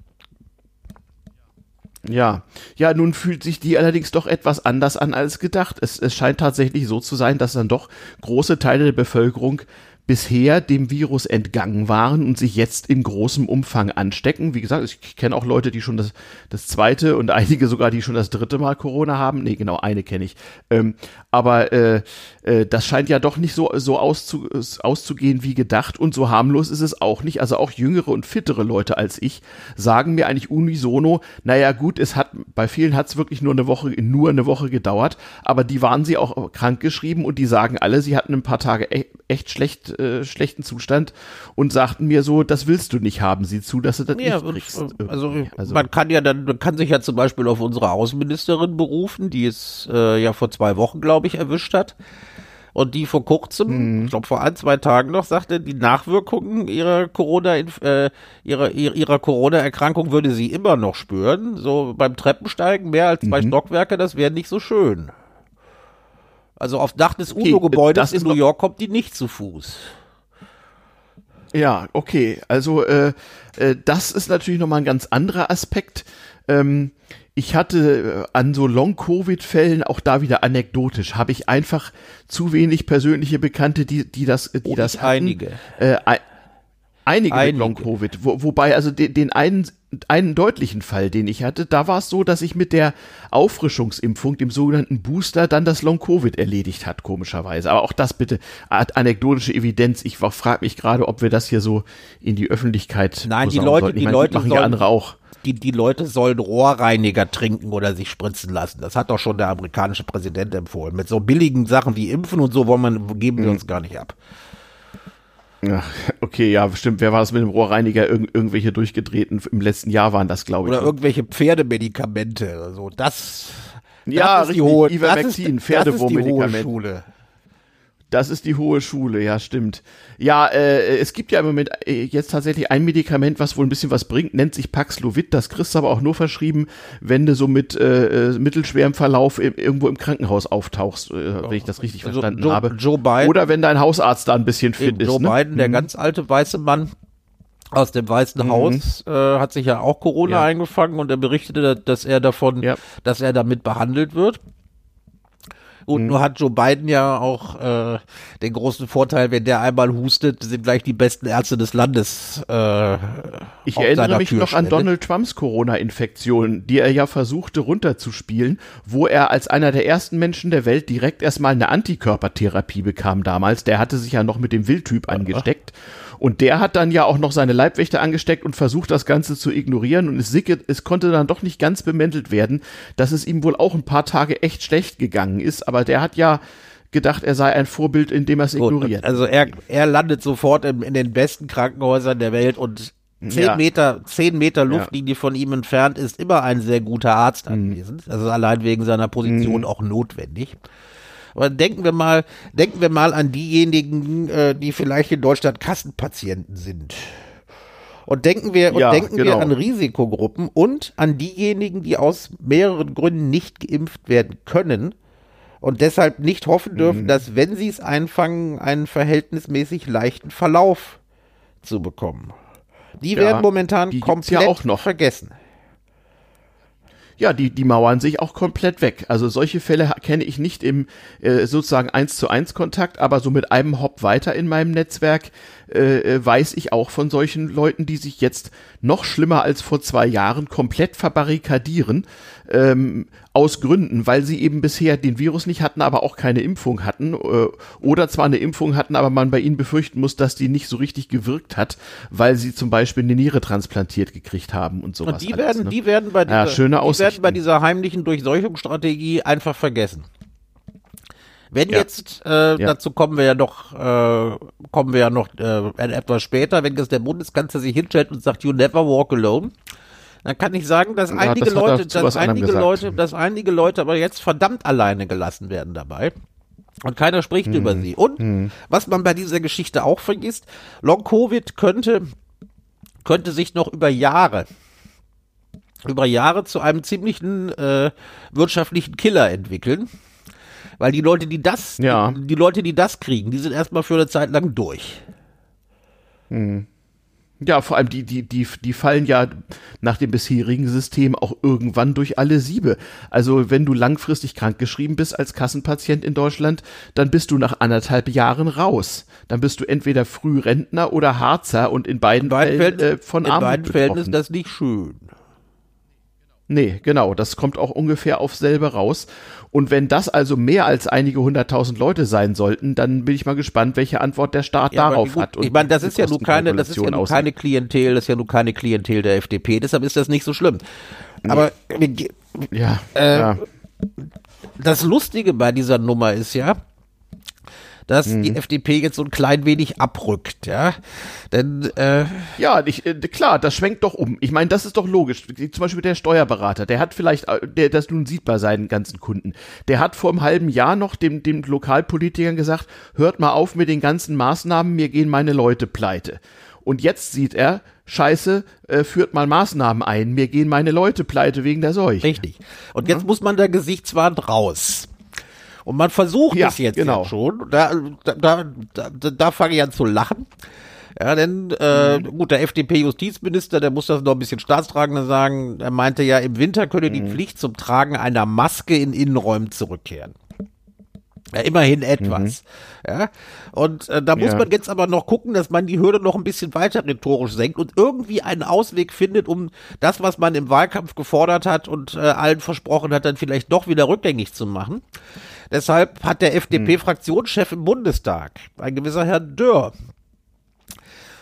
Ja, ja, nun fühlt sich die allerdings doch etwas anders an als gedacht. Es, es scheint tatsächlich so zu sein, dass dann doch große Teile der Bevölkerung bisher dem Virus entgangen waren und sich jetzt in großem Umfang anstecken. Wie gesagt, ich kenne auch Leute, die schon das, das zweite und einige sogar, die schon das dritte Mal Corona haben. Nee, genau, eine kenne ich. Ähm, aber äh, äh, das scheint ja doch nicht so, so auszu, auszugehen wie gedacht und so harmlos ist es auch nicht. Also auch jüngere und fittere Leute als ich sagen mir eigentlich unisono, naja gut, es hat, bei vielen hat es wirklich nur eine Woche, nur eine Woche gedauert, aber die waren sie auch krank geschrieben und die sagen alle, sie hatten ein paar Tage e echt schlecht äh, schlechten Zustand und sagten mir so, das willst du nicht haben, sieh zu, dass du das ja, nicht kriegst. Also, also, man kann ja dann, man kann sich ja zum Beispiel auf unsere Außenministerin berufen, die es äh, ja vor zwei Wochen, glaube ich, erwischt hat. Und die vor kurzem, mhm. ich glaube vor ein, zwei Tagen noch, sagte, die Nachwirkungen ihrer Corona, äh, ihrer, ihrer Corona-Erkrankung würde sie immer noch spüren. So beim Treppensteigen mehr als zwei mhm. Stockwerke, das wäre nicht so schön. Also auf Dach des okay, UNO-Gebäudes in New York kommt die nicht zu Fuß. Ja, okay. Also äh, äh, das ist natürlich nochmal ein ganz anderer Aspekt. Ähm, ich hatte äh, an so Long-Covid-Fällen auch da wieder anekdotisch, habe ich einfach zu wenig persönliche Bekannte, die, die das, die oh, das hatten. Einige. Äh, einige, einige. mit Long-Covid. Wo, wobei also den, den einen einen deutlichen Fall, den ich hatte, da war es so, dass ich mit der Auffrischungsimpfung, dem sogenannten Booster, dann das Long-Covid erledigt hat, komischerweise. Aber auch das bitte anekdotische Evidenz. Ich frage mich gerade, ob wir das hier so in die Öffentlichkeit Nein, die Leute, die meine, Leute machen sollen, ja andere auch. Die, die Leute sollen Rohrreiniger trinken oder sich spritzen lassen. Das hat doch schon der amerikanische Präsident empfohlen. Mit so billigen Sachen wie Impfen und so wollen wir, geben wir mhm. uns gar nicht ab. Ach, okay, ja, stimmt. Wer war das mit dem Rohrreiniger? Irg irgendwelche durchgedrehten, im letzten Jahr waren das, glaube ich. Oder irgendwelche Pferdemedikamente. Also das, das ja, ist richtig, die hohe, Ivermectin, Pferdewurmmedikament. Das ist die hohe Schule, ja, stimmt. Ja, äh, es gibt ja im Moment äh, jetzt tatsächlich ein Medikament, was wohl ein bisschen was bringt, nennt sich Paxlovid. Das kriegst du aber auch nur verschrieben, wenn du so mit äh, äh mittelschwerem Verlauf im, irgendwo im Krankenhaus auftauchst, äh, wenn ich das richtig also verstanden Joe, habe. Joe Biden, Oder wenn dein Hausarzt da ein bisschen fit ist. Joe ne? Biden, der mhm. ganz alte weiße Mann, aus dem Weißen mhm. Haus äh, hat sich ja auch Corona ja. eingefangen und er berichtete, dass er davon, ja. dass er damit behandelt wird. Und mhm. nur hat Joe Biden ja auch äh, den großen Vorteil, wenn der einmal hustet, sind gleich die besten Ärzte des Landes. Äh, ich erinnere mich noch an Donald Trumps Corona-Infektion, die er ja versuchte runterzuspielen, wo er als einer der ersten Menschen der Welt direkt erstmal eine Antikörpertherapie bekam damals. Der hatte sich ja noch mit dem Wildtyp angesteckt. Ach. Und der hat dann ja auch noch seine Leibwächter angesteckt und versucht, das Ganze zu ignorieren. Und es, es konnte dann doch nicht ganz bemäntelt werden, dass es ihm wohl auch ein paar Tage echt schlecht gegangen ist. Aber der hat ja gedacht, er sei ein Vorbild, indem er es ignoriert. Also er, er landet sofort in, in den besten Krankenhäusern der Welt und zehn ja. Meter, zehn Meter Luftlinie ja. von ihm entfernt ist immer ein sehr guter Arzt mhm. anwesend. Mhm. Also allein wegen seiner Position mhm. auch notwendig. Aber denken wir mal, denken wir mal an diejenigen, äh, die vielleicht in Deutschland Kassenpatienten sind. Und denken wir, und denken genau. wir an Risikogruppen und an diejenigen, die aus mehreren Gründen nicht geimpft werden können und deshalb nicht hoffen dürfen, mhm. dass, wenn sie es einfangen, einen verhältnismäßig leichten Verlauf zu bekommen. Die ja, werden momentan komplett ja auch noch. vergessen ja, die, die mauern sich auch komplett weg. Also solche Fälle kenne ich nicht im äh, sozusagen eins zu eins Kontakt, aber so mit einem Hop weiter in meinem Netzwerk äh, äh, weiß ich auch von solchen Leuten, die sich jetzt noch schlimmer als vor zwei Jahren komplett verbarrikadieren, ähm, aus Gründen, weil sie eben bisher den Virus nicht hatten, aber auch keine Impfung hatten äh, oder zwar eine Impfung hatten, aber man bei ihnen befürchten muss, dass die nicht so richtig gewirkt hat, weil sie zum Beispiel eine Niere transplantiert gekriegt haben und sowas. Und die alles, werden, ne? die werden bei dieser, ja, schöne die werden bei dieser heimlichen Durchseuchungsstrategie einfach vergessen. Wenn ja. jetzt, äh, ja. dazu kommen wir ja noch, äh, kommen wir ja noch äh, etwas später, wenn jetzt der Bundeskanzler sich hinstellt und sagt, you never walk alone, dann kann ich sagen, dass ja, einige das Leute, dass einige Leute, dass einige Leute aber jetzt verdammt alleine gelassen werden dabei. Und keiner spricht hm. über sie. Und hm. was man bei dieser Geschichte auch vergisst, Long Covid könnte, könnte sich noch über Jahre über Jahre zu einem ziemlichen äh, wirtschaftlichen Killer entwickeln. Weil die Leute, die das, ja. die, die, Leute, die das kriegen, die sind erstmal für eine Zeit lang durch. Hm. Ja, vor allem die, die, die, die fallen ja nach dem bisherigen System auch irgendwann durch alle Siebe. Also wenn du langfristig krankgeschrieben bist als Kassenpatient in Deutschland, dann bist du nach anderthalb Jahren raus. Dann bist du entweder Frührentner oder Harzer und in beiden, In beiden Fällen, Fällen, äh, von in Armut beiden Fällen betroffen. ist das nicht schön. Nee, genau, das kommt auch ungefähr auf selbe raus. Und wenn das also mehr als einige hunderttausend Leute sein sollten, dann bin ich mal gespannt, welche Antwort der Staat Ja, darauf gut, hat. und ich meine, das ist ja nur keine, das ist ja nur keine Klientel, das ist ja nur keine Klientel der FDP, deshalb ist das nicht so schlimm. Aber äh, Ja, Äh, ja. das Lustige bei dieser Nummer ist ja, dass die Mhm. FDP jetzt so ein klein wenig abrückt, ja. Denn äh, Ja, ich, äh, klar, das schwenkt doch um. Ich meine, das ist doch logisch. Zum Beispiel der Steuerberater, der hat vielleicht, äh, der das nun sieht bei seinen ganzen Kunden, der hat vor einem halben Jahr noch dem, dem Lokalpolitikern gesagt, hört mal auf mit den ganzen Maßnahmen, mir gehen meine Leute pleite. Und jetzt sieht er, scheiße, äh, führt mal Maßnahmen ein, mir gehen meine Leute pleite wegen der Seuche. richtig. Und jetzt muss man da gesichtswahrend raus. Und man versucht Ja, es jetzt genau. ja schon. Da, da, da, da, da fange ich an zu lachen. Ja, denn äh, Mhm. gut, der FDP-Justizminister, der muss das noch ein bisschen staatstragender sagen. Er meinte ja, im Winter könne Mhm. die Pflicht zum Tragen einer Maske in Innenräumen zurückkehren. Ja, immerhin etwas. Ja. Und äh, da muss Mhm. Ja. man jetzt aber noch gucken, dass man die Hürde noch ein bisschen weiter rhetorisch senkt und irgendwie einen Ausweg findet, um das, was man im Wahlkampf gefordert hat und äh, allen versprochen hat, dann vielleicht doch wieder rückgängig zu machen. Deshalb hat der FDP-Fraktionschef im Bundestag, ein gewisser Herr Dörr,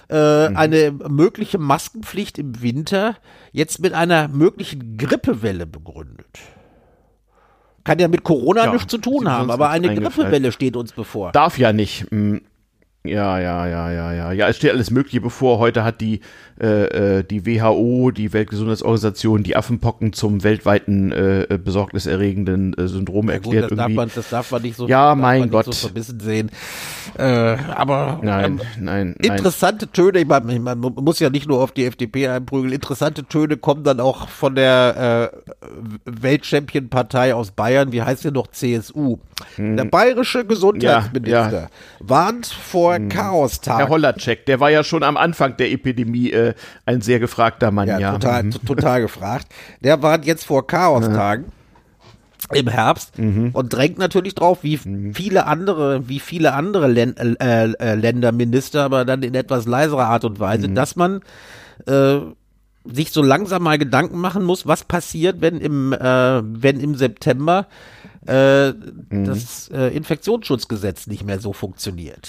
äh, eine mögliche Maskenpflicht im Winter jetzt mit einer möglichen Grippewelle begründet. Kann ja mit Corona Ja, nichts zu tun haben, aber eine. Grippewelle steht uns bevor. Darf ja nicht. Ja, ja, ja, ja, ja. Ja, es steht alles Mögliche bevor. Heute hat die, äh, äh, die WHO, die Weltgesundheitsorganisation, die Affenpocken zum weltweiten äh, besorgniserregenden äh, Syndrom Ja, erklärt. das, darf irgendwie. man, das darf man nicht so, Ja, darf mein Gott. so verbissen sehen. Äh, aber Nein, ähm, nein, nein. interessante Töne, ich meine, man muss ja nicht nur auf die FDP einprügeln, interessante Töne kommen dann auch von der äh, Weltchampion-Partei aus Bayern, wie heißt der noch, CSU. Der bayerische Gesundheitsminister Hm. Ja, warnt vor Herr Chaostag. Hollercheck, der war ja schon am Anfang der Epidemie äh, ein sehr gefragter Mann, ja. Ja, total, Mhm. total gefragt. Der warnt jetzt vor Chaostagen. Im Herbst Mhm. und drängt natürlich drauf, wie viele andere, wie viele andere Län äh, äh, Länderminister, aber dann in etwas leiserer Art und Weise, Mhm. dass man äh, sich so langsam mal Gedanken machen muss, was passiert, wenn im, äh, wenn im September äh, Mhm. das äh, Infektionsschutzgesetz nicht mehr so funktioniert.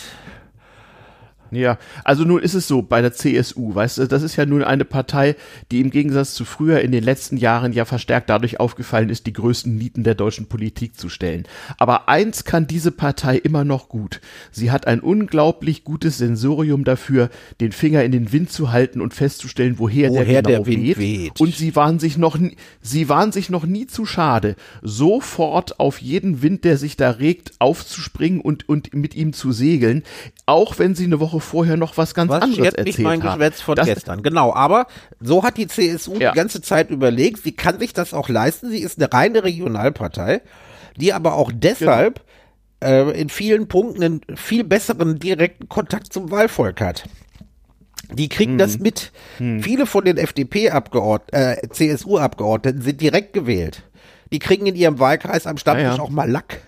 Ja, also nun ist es so bei der CSU, weißt du, das ist ja nun eine Partei, die im Gegensatz zu früher in den letzten Jahren ja verstärkt dadurch aufgefallen ist, die größten Nieten der deutschen Politik zu stellen. Aber eins kann diese Partei immer noch gut. Sie hat ein unglaublich gutes Sensorium dafür, den Finger in den Wind zu halten und festzustellen, woher, Woher der genau der Wind weht. weht. Und sie waren sich noch nie, sie waren sich noch nie zu schade, sofort auf jeden Wind, der sich da regt, aufzuspringen und, und mit ihm zu segeln, auch wenn sie eine Woche vorher noch was ganz Was anderes erzählt mich mein haben. Geschwätz von das, gestern? Genau, aber so hat die CSU Ja. die ganze Zeit überlegt, sie kann sich das auch leisten. Sie ist eine reine Regionalpartei, die aber auch deshalb Genau. äh, in vielen Punkten einen viel besseren direkten Kontakt zum Wahlvolk hat. Die kriegen Mhm. das mit. Viele von den FDP-Abgeordneten, äh, CSU-Abgeordneten sind direkt gewählt. Die kriegen in ihrem Wahlkreis am Stammtisch Ja, ja. auch mal Lack.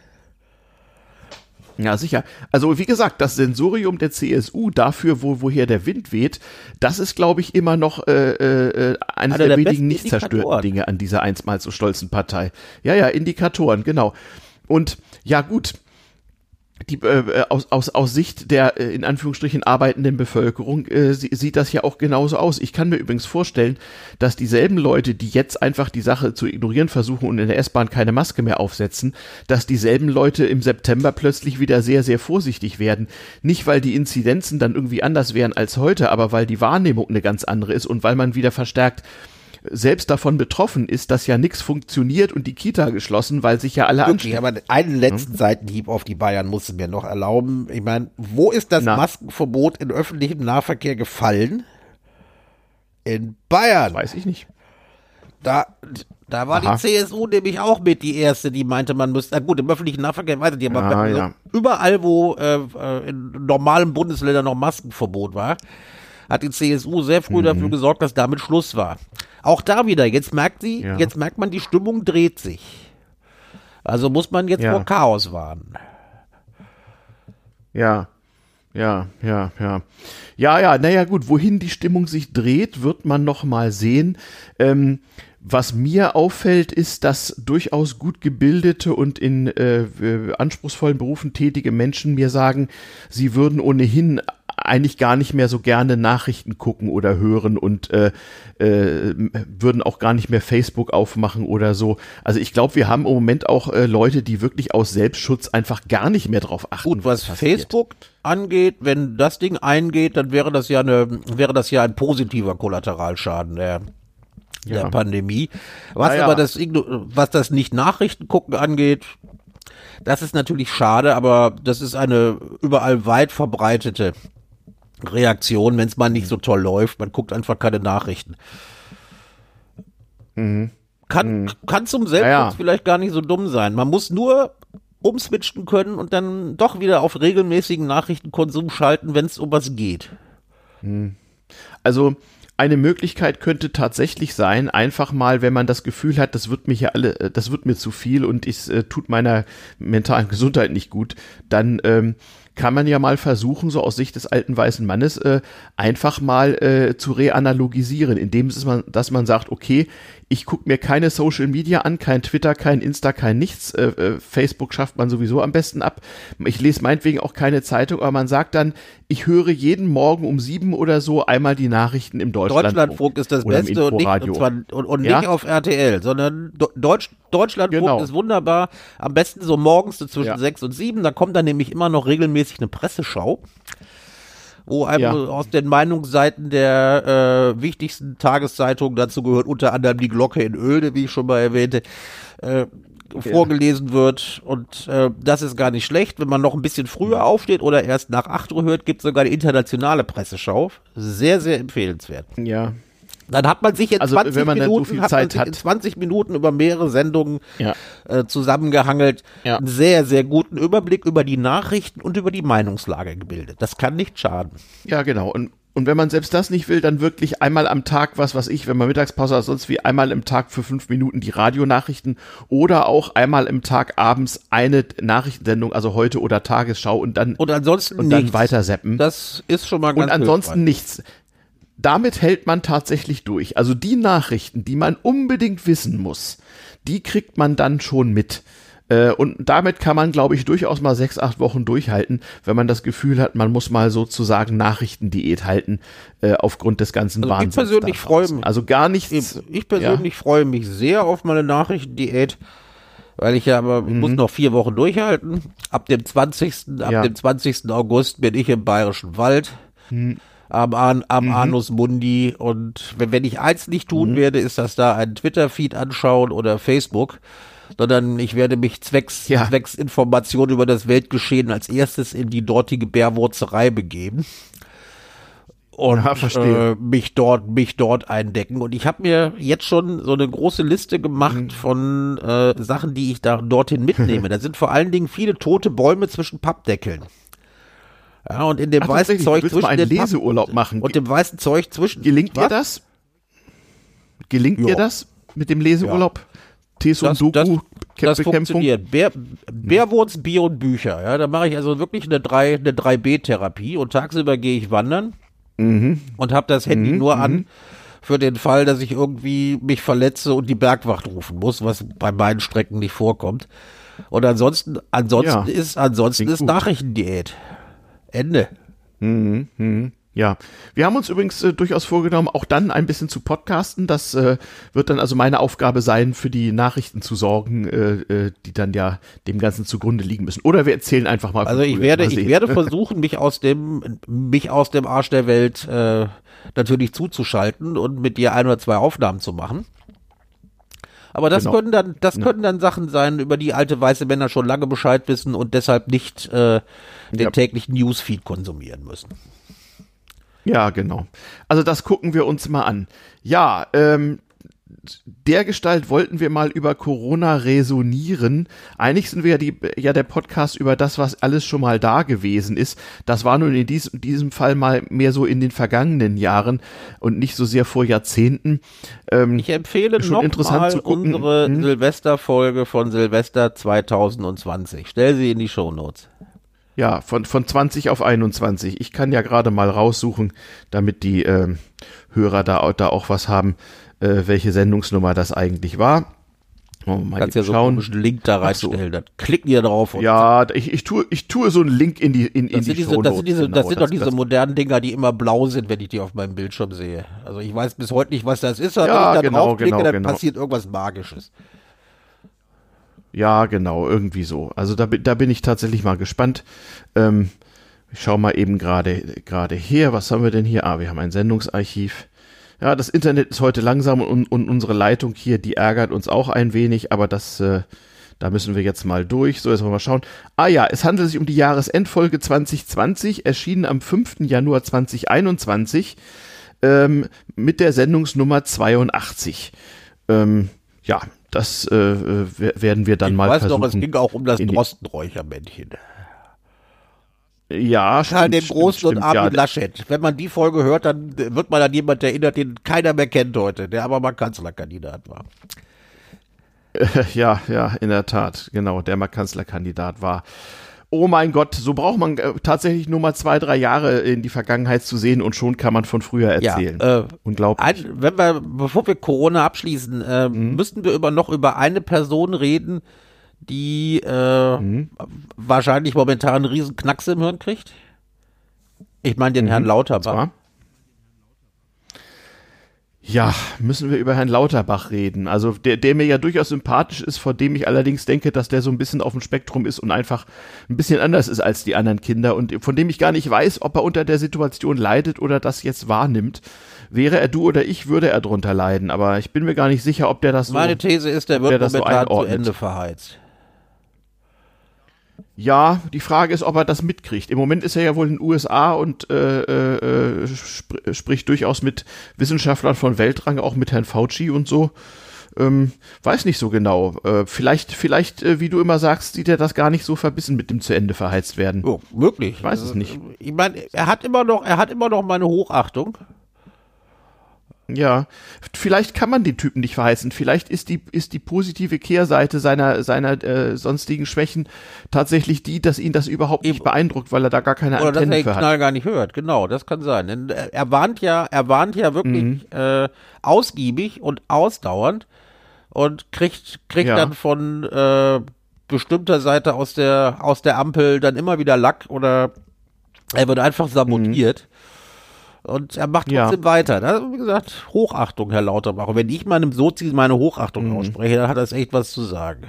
Ja, sicher. Also wie gesagt, das Sensorium der CSU dafür, wo, woher der Wind weht, das ist, glaube ich, immer noch äh, äh, eines Einer der, der wenigen nicht zerstörten. Dinge an dieser einstmals so stolzen Partei. Ja, ja, Indikatoren, genau. Und ja, gut. Die, äh, aus, aus, aus Sicht der äh, in Anführungsstrichen arbeitenden Bevölkerung äh, sie, sieht das ja auch genauso aus. Ich kann mir übrigens vorstellen, dass dieselben Leute, die jetzt einfach die Sache zu ignorieren versuchen und in der S-Bahn keine Maske mehr aufsetzen, dass dieselben Leute im September plötzlich wieder sehr, sehr vorsichtig werden. Nicht, weil die Inzidenzen dann irgendwie anders wären als heute, aber weil die Wahrnehmung eine ganz andere ist und weil man wieder verstärkt selbst davon betroffen ist, dass ja nichts funktioniert und die Kita geschlossen, weil sich ja alle Wirklich, anstecken. aber einen letzten Seitenhieb auf die Bayern muss es mir noch erlauben. Ich meine, wo ist das Na. Maskenverbot in öffentlichem Nahverkehr gefallen? In Bayern. Weiß ich nicht. Da, da war Aha. die CSU nämlich auch mit die erste, die meinte, man müsste, na gut, im öffentlichen Nahverkehr weiß ich nicht, aber Ah, wenn- ja. überall, wo äh, in normalen Bundesländern noch Maskenverbot war, hat die CSU sehr früh Mhm. dafür gesorgt, dass damit Schluss war. Auch da wieder, jetzt merkt sie, Ja. jetzt merkt man, die Stimmung dreht sich. Also muss man jetzt Ja. vor Chaos warnen. Ja, ja, ja, ja. Ja, ja, naja gut, wohin die Stimmung sich dreht, wird man noch mal sehen. Ähm, was mir auffällt, ist, dass durchaus gut gebildete und in äh, äh, anspruchsvollen Berufen tätige Menschen mir sagen, sie würden ohnehin eigentlich gar nicht mehr so gerne Nachrichten gucken oder hören und äh, äh, würden auch gar nicht mehr Facebook aufmachen oder so. Also ich glaube, wir haben im Moment auch äh, Leute, die wirklich aus Selbstschutz einfach gar nicht mehr drauf achten. Gut, was passiert. Facebook angeht, wenn das Ding eingeht, dann wäre das ja eine, wäre das ja ein positiver Kollateralschaden der, der Ja. Pandemie. Was Ja, ja. aber das, was das nicht Nachrichten gucken angeht, das ist natürlich schade, aber das ist eine überall weit verbreitete Reaktion, wenn es mal nicht so toll läuft. Man guckt einfach keine Nachrichten. Kann, kann zum Selbstschutz Mhm. Ja, ja. vielleicht gar nicht so dumm sein. Man muss nur umswitchen können und dann doch wieder auf regelmäßigen Nachrichtenkonsum schalten, wenn es um was geht. Also eine Möglichkeit könnte tatsächlich sein, einfach mal, wenn man das Gefühl hat, das wird mir hier alle, äh, das wird mir zu viel und es äh, tut meiner mentalen Gesundheit nicht gut, dann ähm, kann man ja mal versuchen, so aus Sicht des alten weißen Mannes, äh, einfach mal äh, zu reanalogisieren, indem es man, dass man sagt, okay, ich gucke mir keine Social Media an, kein Twitter, kein Insta, kein nichts. Äh, äh, Facebook schafft man sowieso am besten ab. Ich lese meinetwegen auch keine Zeitung, aber man sagt dann, ich höre jeden Morgen um sieben oder so einmal die Nachrichten im Deutschlandfunk. Deutschlandfunk ist das Beste und nicht, und, zwar, und, und Ja? nicht auf RTL, sondern Deutsch, Deutschlandfunk Genau. ist wunderbar. Am besten so morgens so zwischen Ja. sechs und sieben. Da kommt dann nämlich immer noch regelmäßig eine Presseschau. Wo einem Ja. aus den Meinungsseiten der äh, wichtigsten Tageszeitungen dazu gehört, unter anderem die Glocke in Oelde, wie ich schon mal erwähnte, äh, vorgelesen wird. Und äh, das ist gar nicht schlecht. Wenn man noch ein bisschen früher aufsteht oder erst nach 8 Uhr hört, gibt es sogar die internationale Presseschau. Sehr, sehr empfehlenswert. Ja, Dann hat man sich in Also, 20 wenn man dann so Minuten, viel hat Zeit in hat. 20 Minuten über mehrere Sendungen Ja. äh, zusammengehangelt, Ja. einen sehr, sehr guten Überblick über die Nachrichten und über die Meinungslage gebildet. Das kann nicht schaden. ja, genau. Und, und wenn man selbst das nicht will, dann wirklich einmal am Tag, was weiß ich, wenn man Mittagspause hat, sonst wie einmal im Tag für fünf Minuten die Radionachrichten oder auch einmal im Tag abends eine Nachrichtensendung, also heute oder Tagesschau und dann, Und ansonsten und dann nichts. weiter zappen. Das ist schon mal ganz Und ansonsten hilfreich. nichts. Damit hält man tatsächlich durch. Also die Nachrichten, die man unbedingt wissen muss, die kriegt man dann schon mit. Äh, Und damit kann man, glaube ich, durchaus mal sechs, acht Wochen durchhalten, wenn man das Gefühl hat, man muss mal sozusagen Nachrichtendiät halten, äh, aufgrund des ganzen Also ich Wahnsinns. persönlich da freue mich. Also gar nichts. Eben, Ich persönlich freue mich sehr auf meine Nachrichtendiät, weil ich ja aber ich muss noch vier Wochen durchhalten. Ab dem 20. ab Ja. dem 20. August bin ich im Bayerischen Wald. Am, am Anus Mundi und wenn, wenn ich eins nicht tun werde, ist das da einen Twitter-Feed anschauen oder Facebook, sondern ich werde mich zwecks, Ja. zwecks Information über das Weltgeschehen als erstes in die dortige Bärwurzerei begeben und Ja, äh, mich dort mich dort eindecken und ich habe mir jetzt schon so eine große Liste gemacht Mhm. von äh, Sachen, die ich da dorthin mitnehme. da sind vor allen Dingen viele tote Bäume zwischen Pappdeckeln. Ja, und in dem Ach, weißen Zeug willst mal zwischen einen den Leseurlaub machen. und dem weißen Zeug zwischen Gelingt dir Was? das? Gelingt Ja. dir das mit dem Leseurlaub? Tees und Doku, das, das funktioniert. Bär, Bärwurz, Bier und Bücher. Ja, da mache ich also wirklich eine 3 eine 3B-Therapie und tagsüber gehe ich wandern Mhm. und habe das Handy nur an für den Fall, dass ich irgendwie mich verletze und die Bergwacht rufen muss, was bei meinen Strecken nicht vorkommt. Und ansonsten, ansonsten Ja, ist, ansonsten ist gut. Nachrichtendiät. Ende. Ja, wir haben uns übrigens äh, durchaus vorgenommen, auch dann ein bisschen zu podcasten. Das äh, wird dann also meine Aufgabe sein, für die Nachrichten zu sorgen, äh, äh, die dann ja dem Ganzen zugrunde liegen müssen. Oder wir erzählen einfach mal. von Also ich werde, ich werde versuchen, mich aus dem, mich aus dem Arsch der Welt äh, natürlich zuzuschalten und mit dir ein oder zwei Aufnahmen zu machen. Aber das Genau. können dann, das können dann Sachen sein, über die alte weiße Männer schon lange Bescheid wissen und deshalb nicht äh, den Ja. täglichen Newsfeed konsumieren müssen. Ja, genau. Also das gucken wir uns mal an. Ja, ähm, der Gestalt wollten wir mal über Corona resonieren. Eigentlich sind wir ja, die, ja der Podcast über das, was alles schon mal da gewesen ist. Das war nun in diesem, diesem Fall mal mehr so in den vergangenen Jahren und nicht so sehr vor Jahrzehnten. Ähm, ich empfehle schon noch interessant mal zu gucken. unsere hm? Silvesterfolge von Silvester 2020. Stell sie in die Show Notes. Ja, von, von 20 auf 21. Ich kann ja gerade mal raussuchen, damit die äh, Hörer da, da auch was haben äh, welche Sendungsnummer das eigentlich war. Oh, mal Kannst ja so einen Link da reinstellen, so. dann klicken die drauf. ja, ich, ich, tue, ich tue so einen Link in die, in, in die diese, Das sind, diese, genau, das sind doch diese das, modernen Dinger, die immer blau sind, wenn ich die auf meinem Bildschirm sehe. Also ich weiß bis heute nicht, was das ist, aber ja, wenn ich da genau, draufklicke, genau, dann genau. passiert irgendwas Magisches. Ja, genau, irgendwie so. Also da, da bin ich tatsächlich mal gespannt. Ähm, ich schaue mal eben gerade gerade her. Was haben wir denn hier? Ah, wir haben ein Sendungsarchiv. Ja, das Internet ist heute langsam und, und unsere Leitung hier, die ärgert uns auch ein wenig, aber das, äh, da müssen wir jetzt mal durch. So, jetzt wollen wir mal schauen. Ah ja, es handelt sich um die Jahresendfolge 2020, erschienen am 5. Januar 2021 ähm, mit der Sendungsnummer 82. Ähm, ja, das äh, werden wir dann ich mal weiß versuchen. Doch, es ging auch um das Drostenräuchermännchen. Ja, stimmt, den Großen stimmt, und Armin ja. Laschet. Wenn man die Folge hört, dann wird man an jemand erinnert, den keiner mehr kennt heute, der aber mal Kanzlerkandidat war. Ja, ja, in der Tat, genau, der mal Kanzlerkandidat war. Oh mein Gott, so braucht man äh, tatsächlich nur mal zwei, drei Jahre in die Vergangenheit zu sehen und schon kann man von früher erzählen. Ja, äh, Unglaublich. Ein, wenn wir, bevor wir Corona abschließen, äh, mhm. müssten wir über noch über eine Person reden, die äh, mhm. wahrscheinlich momentan einen riesen Knacks im Hirn kriegt. Ich meine den mhm. Herrn Lauterbach. Ja, müssen wir über Herrn Lauterbach reden. Also der, der mir ja durchaus sympathisch ist, vor dem ich allerdings denke, dass der so ein bisschen auf dem Spektrum ist und einfach ein bisschen anders ist als die anderen Kinder und von dem ich gar nicht weiß, ob er unter der Situation leidet oder das jetzt wahrnimmt. Wäre er du oder ich, würde er drunter leiden, aber ich bin mir gar nicht sicher, ob der das Meine so. Meine These ist, der wird momentan so zu Ende verheizt. Ja, die Frage ist, ob er das mitkriegt. Im Moment ist er ja wohl in den USA und äh, äh, sp spricht durchaus mit Wissenschaftlern von Weltrang, auch mit Herrn Fauci und so. Ähm, weiß nicht so genau. Äh, vielleicht, vielleicht, äh, wie du immer sagst, sieht er das gar nicht so verbissen mit dem zu Ende verheizt werden. Oh, möglich. Ich weiß es nicht. Ich meine, er hat immer noch, er hat immer noch meine Hochachtung. Ja, vielleicht kann man den Typen nicht verheißen. Vielleicht ist die ist die positive Kehrseite seiner seiner äh, sonstigen Schwächen tatsächlich die, dass ihn das überhaupt nicht beeindruckt, weil er da gar keine Oder Antenne dass er den Knall gar nicht hört. Genau, das kann sein. Denn äh, er warnt ja, er warnt ja wirklich mhm. äh, ausgiebig und ausdauernd und kriegt kriegt ja. dann von äh, bestimmter Seite aus der aus der Ampel dann immer wieder Lack oder er wird einfach sabotiert. Mhm. Und er macht trotzdem ja. weiter. Also, wie gesagt, Hochachtung, Herr Lauterbach. Und wenn ich meinem Sozi meine Hochachtung mhm. ausspreche, dann hat das echt was zu sagen.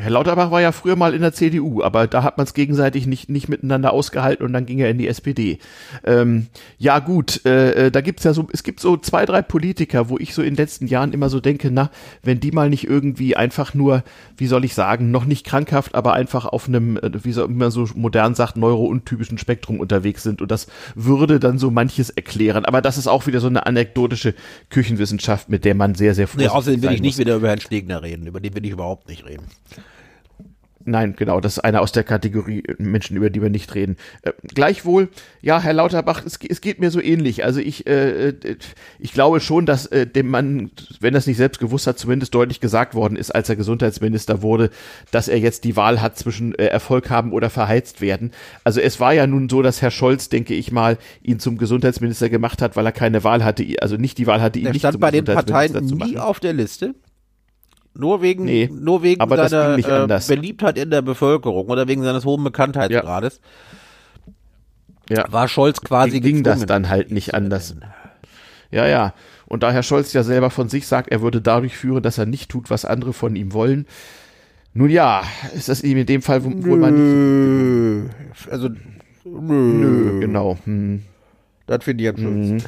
Herr Lauterbach war ja früher mal in der CDU, aber da hat man es gegenseitig nicht, nicht miteinander ausgehalten und dann ging er in die SPD. Ähm, ja gut, äh, äh, da gibt's ja so, es gibt so zwei, drei Politiker, wo ich so in den letzten Jahren immer so denke, na, wenn die mal nicht irgendwie einfach nur, wie soll ich sagen, noch nicht krankhaft, aber einfach auf einem, äh, wie soll man so modern sagt, neurountypischen Spektrum unterwegs sind und das würde dann so manches erklären. Aber das ist auch wieder so eine anekdotische Küchenwissenschaft, mit der man sehr, sehr vorsichtig nee, außerdem will ich nicht muss. wieder über Herrn Stegner reden, über den will ich überhaupt nicht reden. Nein, genau, das ist einer aus der Kategorie Menschen, über die wir nicht reden. Äh, gleichwohl, ja, Herr Lauterbach, es, es, geht mir so ähnlich. Also ich, äh, äh, ich glaube schon, dass äh, dem Mann, wenn er es nicht selbst gewusst hat, zumindest deutlich gesagt worden ist, als er Gesundheitsminister wurde, dass er jetzt die Wahl hat zwischen äh, Erfolg haben oder verheizt werden. Also es war ja nun so, dass Herr Scholz, denke ich mal, ihn zum Gesundheitsminister gemacht hat, weil er keine Wahl hatte, also nicht die Wahl hatte, ihn der nicht stand zum bei den Parteien nie auf der Liste. Nur wegen, nee, nur wegen seiner äh, Beliebtheit in der Bevölkerung oder wegen seines hohen Bekanntheitsgrades. Ja. War Scholz quasi ging das dann halt nicht anders. Ja, ja. Und da Herr Scholz ja selber von sich sagt, er würde dadurch führen, dass er nicht tut, was andere von ihm wollen. Nun ja, ist das ihm in dem Fall wohl nö. mal nicht so. Also, nö. nö genau. Hm. Das finde ich schönsten. Mhm.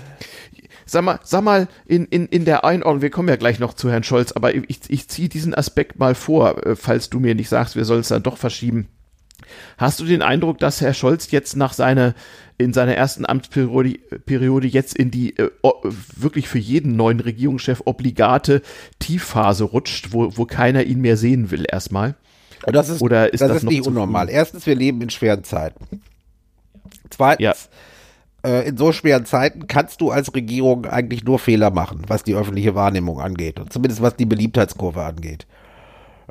Sag mal, sag mal in, in, in der Einordnung, wir kommen ja gleich noch zu Herrn Scholz, aber ich, ich ziehe diesen Aspekt mal vor, äh, falls du mir nicht sagst, wir sollen es dann doch verschieben. Hast du den Eindruck, dass Herr Scholz jetzt nach seiner in seiner ersten Amtsperiode Periode jetzt in die äh, wirklich für jeden neuen Regierungschef obligate Tiefphase rutscht, wo, wo keiner ihn mehr sehen will erstmal? Das ist, Oder ist das, das ist nicht unnormal. Erstens, wir leben in schweren Zeiten. Zweitens, ja. Äh, in so schweren Zeiten kannst du als Regierung eigentlich nur Fehler machen, was die öffentliche Wahrnehmung angeht. Und zumindest was die Beliebtheitskurve angeht.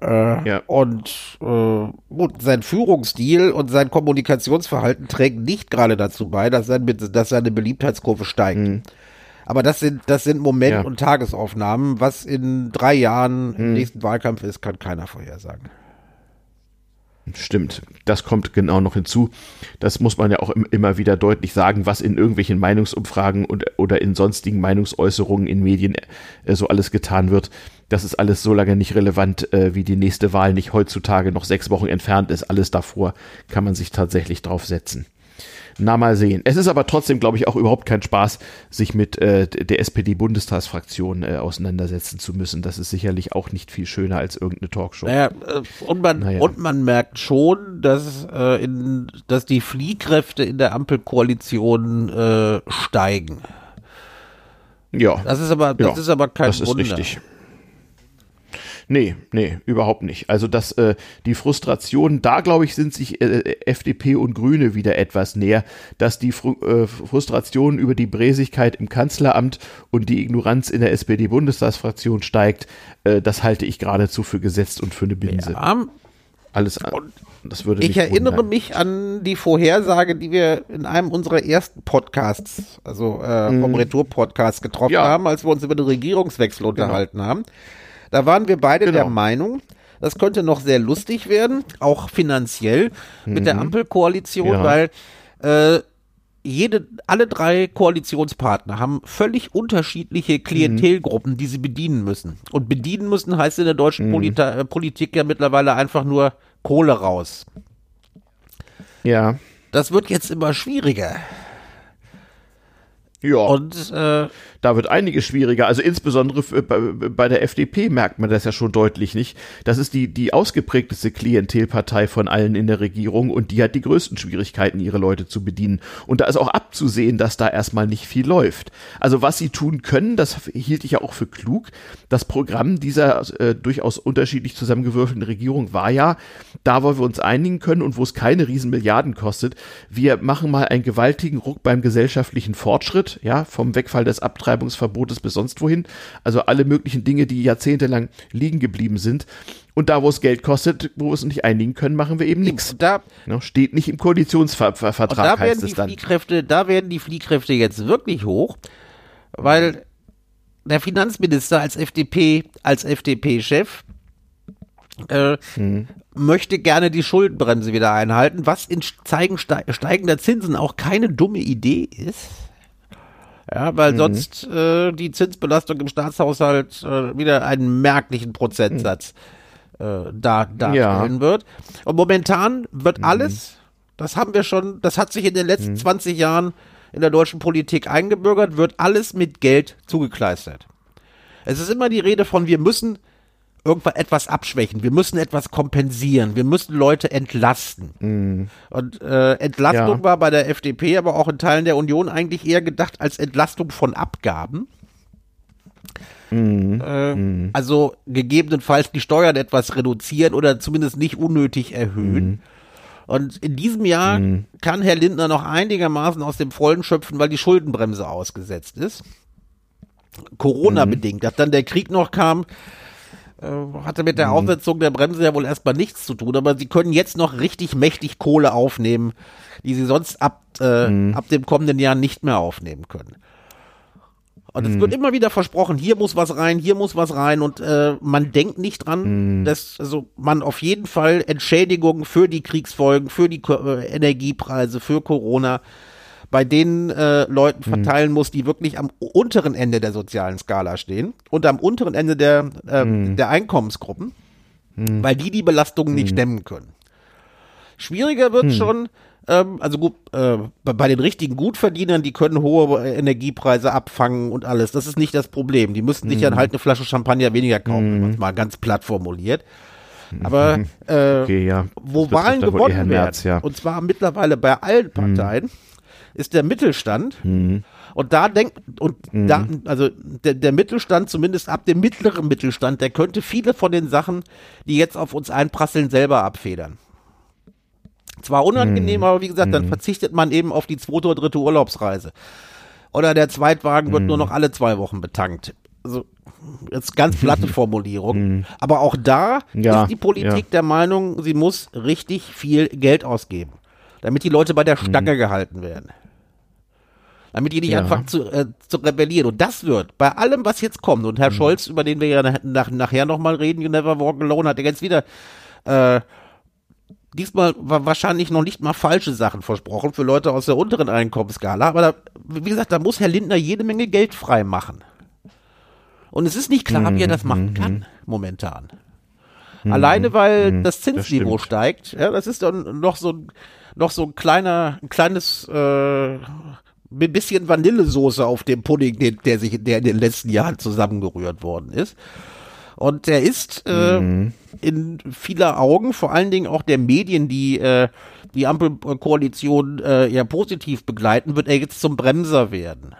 Äh, ja. Und äh, gut, sein Führungsstil und sein Kommunikationsverhalten trägt nicht gerade dazu bei, dass, sein, dass seine Beliebtheitskurve steigt. Mhm. Aber das sind, das sind Moment- ja. und Tagesaufnahmen. Was in drei Jahren mhm. im nächsten Wahlkampf ist, kann keiner vorhersagen. Stimmt, das kommt genau noch hinzu. Das muss man ja auch immer wieder deutlich sagen, was in irgendwelchen Meinungsumfragen und, oder in sonstigen Meinungsäußerungen in Medien äh, so alles getan wird. Das ist alles so lange nicht relevant, äh, wie die nächste Wahl nicht heutzutage noch sechs Wochen entfernt ist. Alles davor kann man sich tatsächlich drauf setzen. Na, mal sehen. Es ist aber trotzdem, glaube ich, auch überhaupt kein Spaß, sich mit äh, der SPD-Bundestagsfraktion äh, auseinandersetzen zu müssen. Das ist sicherlich auch nicht viel schöner als irgendeine Talkshow. Naja, äh, und, man, naja. und man merkt schon, dass, äh, in, dass die Fliehkräfte in der Ampelkoalition äh, steigen. Ja. Das ist aber, das ja, ist aber kein das Wunder. Ist richtig. Nee, nee, überhaupt nicht. Also dass äh, die Frustration, da glaube ich, sind sich äh, FDP und Grüne wieder etwas näher, dass die Fru äh, Frustration über die Bräsigkeit im Kanzleramt und die Ignoranz in der SPD-Bundestagsfraktion steigt, äh, das halte ich geradezu für gesetzt und für eine Binse. Ja. Alles und das würde Ich erinnere wundern. mich an die Vorhersage, die wir in einem unserer ersten Podcasts, also äh, vom mm. Retour-Podcast getroffen ja. haben, als wir uns über den Regierungswechsel genau. unterhalten haben. Da waren wir beide genau. der Meinung, das könnte noch sehr lustig werden, auch finanziell mhm. mit der mhm. Ampelkoalition, ja. weil äh, jede, alle drei Koalitionspartner haben völlig unterschiedliche Klientelgruppen, die sie bedienen müssen. Und bedienen müssen heißt in der deutschen mhm. Polit äh, Politik ja mittlerweile einfach nur Kohle raus. Ja. Das wird jetzt immer schwieriger. Ja. Und äh, da wird einiges schwieriger. Also insbesondere bei der FDP merkt man das ja schon deutlich nicht. Das ist die, die ausgeprägteste Klientelpartei von allen in der Regierung und die hat die größten Schwierigkeiten, ihre Leute zu bedienen. Und da ist auch abzusehen, dass da erstmal nicht viel läuft. Also was sie tun können, das hielt ich ja auch für klug. Das Programm dieser äh, durchaus unterschiedlich zusammengewürfelten Regierung war ja, da wo wir uns einigen können und wo es keine Riesenmilliarden kostet, wir machen mal einen gewaltigen Ruck beim gesellschaftlichen Fortschritt, ja, vom Wegfall des Abtreibungsverbotes bis sonst wohin. Also alle möglichen Dinge, die jahrzehntelang liegen geblieben sind. Und da, wo es Geld kostet, wo wir uns nicht einigen können, machen wir eben nichts. Da ne, steht nicht im Koalitionsvertrag, da heißt es dann. Fliehkräfte, da werden die Fliehkräfte jetzt wirklich hoch, weil der Finanzminister als FDP, als FDP-Chef äh, hm. möchte gerne die Schuldenbremse wieder einhalten, was in steigender Zinsen auch keine dumme Idee ist. Ja, weil mhm. sonst äh, die Zinsbelastung im Staatshaushalt äh, wieder einen merklichen Prozentsatz äh, da darstellen ja. wird. Und momentan wird mhm. alles, das haben wir schon, das hat sich in den letzten mhm. 20 Jahren in der deutschen Politik eingebürgert, wird alles mit Geld zugekleistert. Es ist immer die Rede von, wir müssen irgendwas etwas abschwächen. Wir müssen etwas kompensieren. Wir müssen Leute entlasten. Mhm. Und äh, Entlastung ja. war bei der FDP, aber auch in Teilen der Union eigentlich eher gedacht als Entlastung von Abgaben. Mhm. Äh, mhm. Also gegebenenfalls die Steuern etwas reduzieren oder zumindest nicht unnötig erhöhen. Mhm. Und in diesem Jahr mhm. kann Herr Lindner noch einigermaßen aus dem Vollen schöpfen, weil die Schuldenbremse ausgesetzt ist. Corona bedingt. Dass dann der Krieg noch kam, hatte mit der mhm. Aufsetzung der Bremse ja wohl erstmal nichts zu tun, aber sie können jetzt noch richtig mächtig Kohle aufnehmen, die sie sonst ab, äh, mhm. ab dem kommenden Jahr nicht mehr aufnehmen können. Und es mhm. wird immer wieder versprochen, hier muss was rein, hier muss was rein und äh, man denkt nicht dran, mhm. dass also man auf jeden Fall Entschädigungen für die Kriegsfolgen, für die äh, Energiepreise, für Corona bei den äh, Leuten mhm. verteilen muss, die wirklich am unteren Ende der sozialen Skala stehen und am unteren Ende der, äh, mhm. der Einkommensgruppen, mhm. weil die die Belastungen nicht stemmen können. Schwieriger wird schon, ähm, also gut, äh, bei den richtigen Gutverdienern, die können hohe Energiepreise abfangen und alles. Das ist nicht das Problem. Die müssten sich dann halt eine Flasche Champagner weniger kaufen, wenn man es mal ganz platt formuliert. Aber äh, Okay, ja. wo Wahlen gewonnen werden, ja. und zwar mittlerweile bei allen Parteien, ist der Mittelstand. Und da denkt, und da, also der, der Mittelstand, zumindest ab dem mittleren Mittelstand, der könnte viele von den Sachen, die jetzt auf uns einprasseln, selber abfedern. Zwar unangenehm, aber wie gesagt, dann verzichtet man eben auf die zweite oder dritte Urlaubsreise. Oder der Zweitwagen wird nur noch alle zwei Wochen betankt. Also, jetzt ganz platte Formulierung. Aber auch da Ja, ist die Politik ja. der Meinung, sie muss richtig viel Geld ausgeben, damit die Leute bei der Stange gehalten werden. Damit die nicht Ja. anfangen zu, äh, zu rebellieren. Und das wird bei allem, was jetzt kommt, und Herr Scholz, über den wir ja nach, nach, nachher nochmal reden, You Never Walk Alone, hat er jetzt wieder äh, diesmal wahrscheinlich noch nicht mal falsche Sachen versprochen für Leute aus der unteren Einkommensskala. Aber da, wie gesagt, da muss Herr Lindner jede Menge Geld frei machen. Und es ist nicht klar, wie er das machen kann, momentan. Alleine weil das Zinsniveau stimmt. steigt. Ja, das ist dann noch so, ein- noch so ein kleiner, ein kleines äh, ein bisschen Vanillesoße auf dem Pudding, den, der sich, der in den letzten Jahren zusammengerührt worden ist. Und der ist äh, in vieler Augen, vor allen Dingen auch der Medien, die äh, die Ampelkoalition äh, ja positiv begleiten, wird er jetzt zum Bremser werden.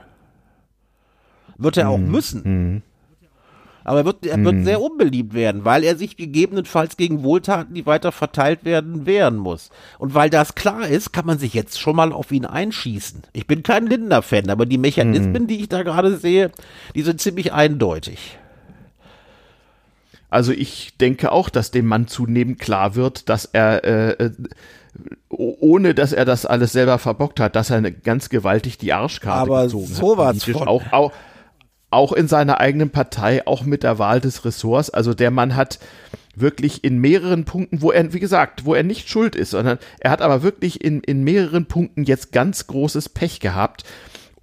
Wird er auch müssen. Aber er wird, er wird sehr unbeliebt werden, weil er sich gegebenenfalls gegen Wohltaten, die weiter verteilt werden, wehren muss. Und weil das klar ist, kann man sich jetzt schon mal auf ihn einschießen. Ich bin kein Lindner-Fan, aber die Mechanismen, die ich da gerade sehe, die sind ziemlich eindeutig. Also ich denke auch, dass dem Mann zunehmend klar wird, dass er, äh, äh, ohne dass er das alles selber verbockt hat, dass er eine ganz gewaltig die Arschkarte Aber gezogen sowas hat. politisch. von. Auch, auch, auch in seiner eigenen Partei, auch mit der Wahl des Ressorts. Also der Mann hat wirklich in mehreren Punkten, wo er, wie gesagt, wo er nicht schuld ist, sondern er hat aber wirklich in, in mehreren Punkten jetzt ganz großes Pech gehabt.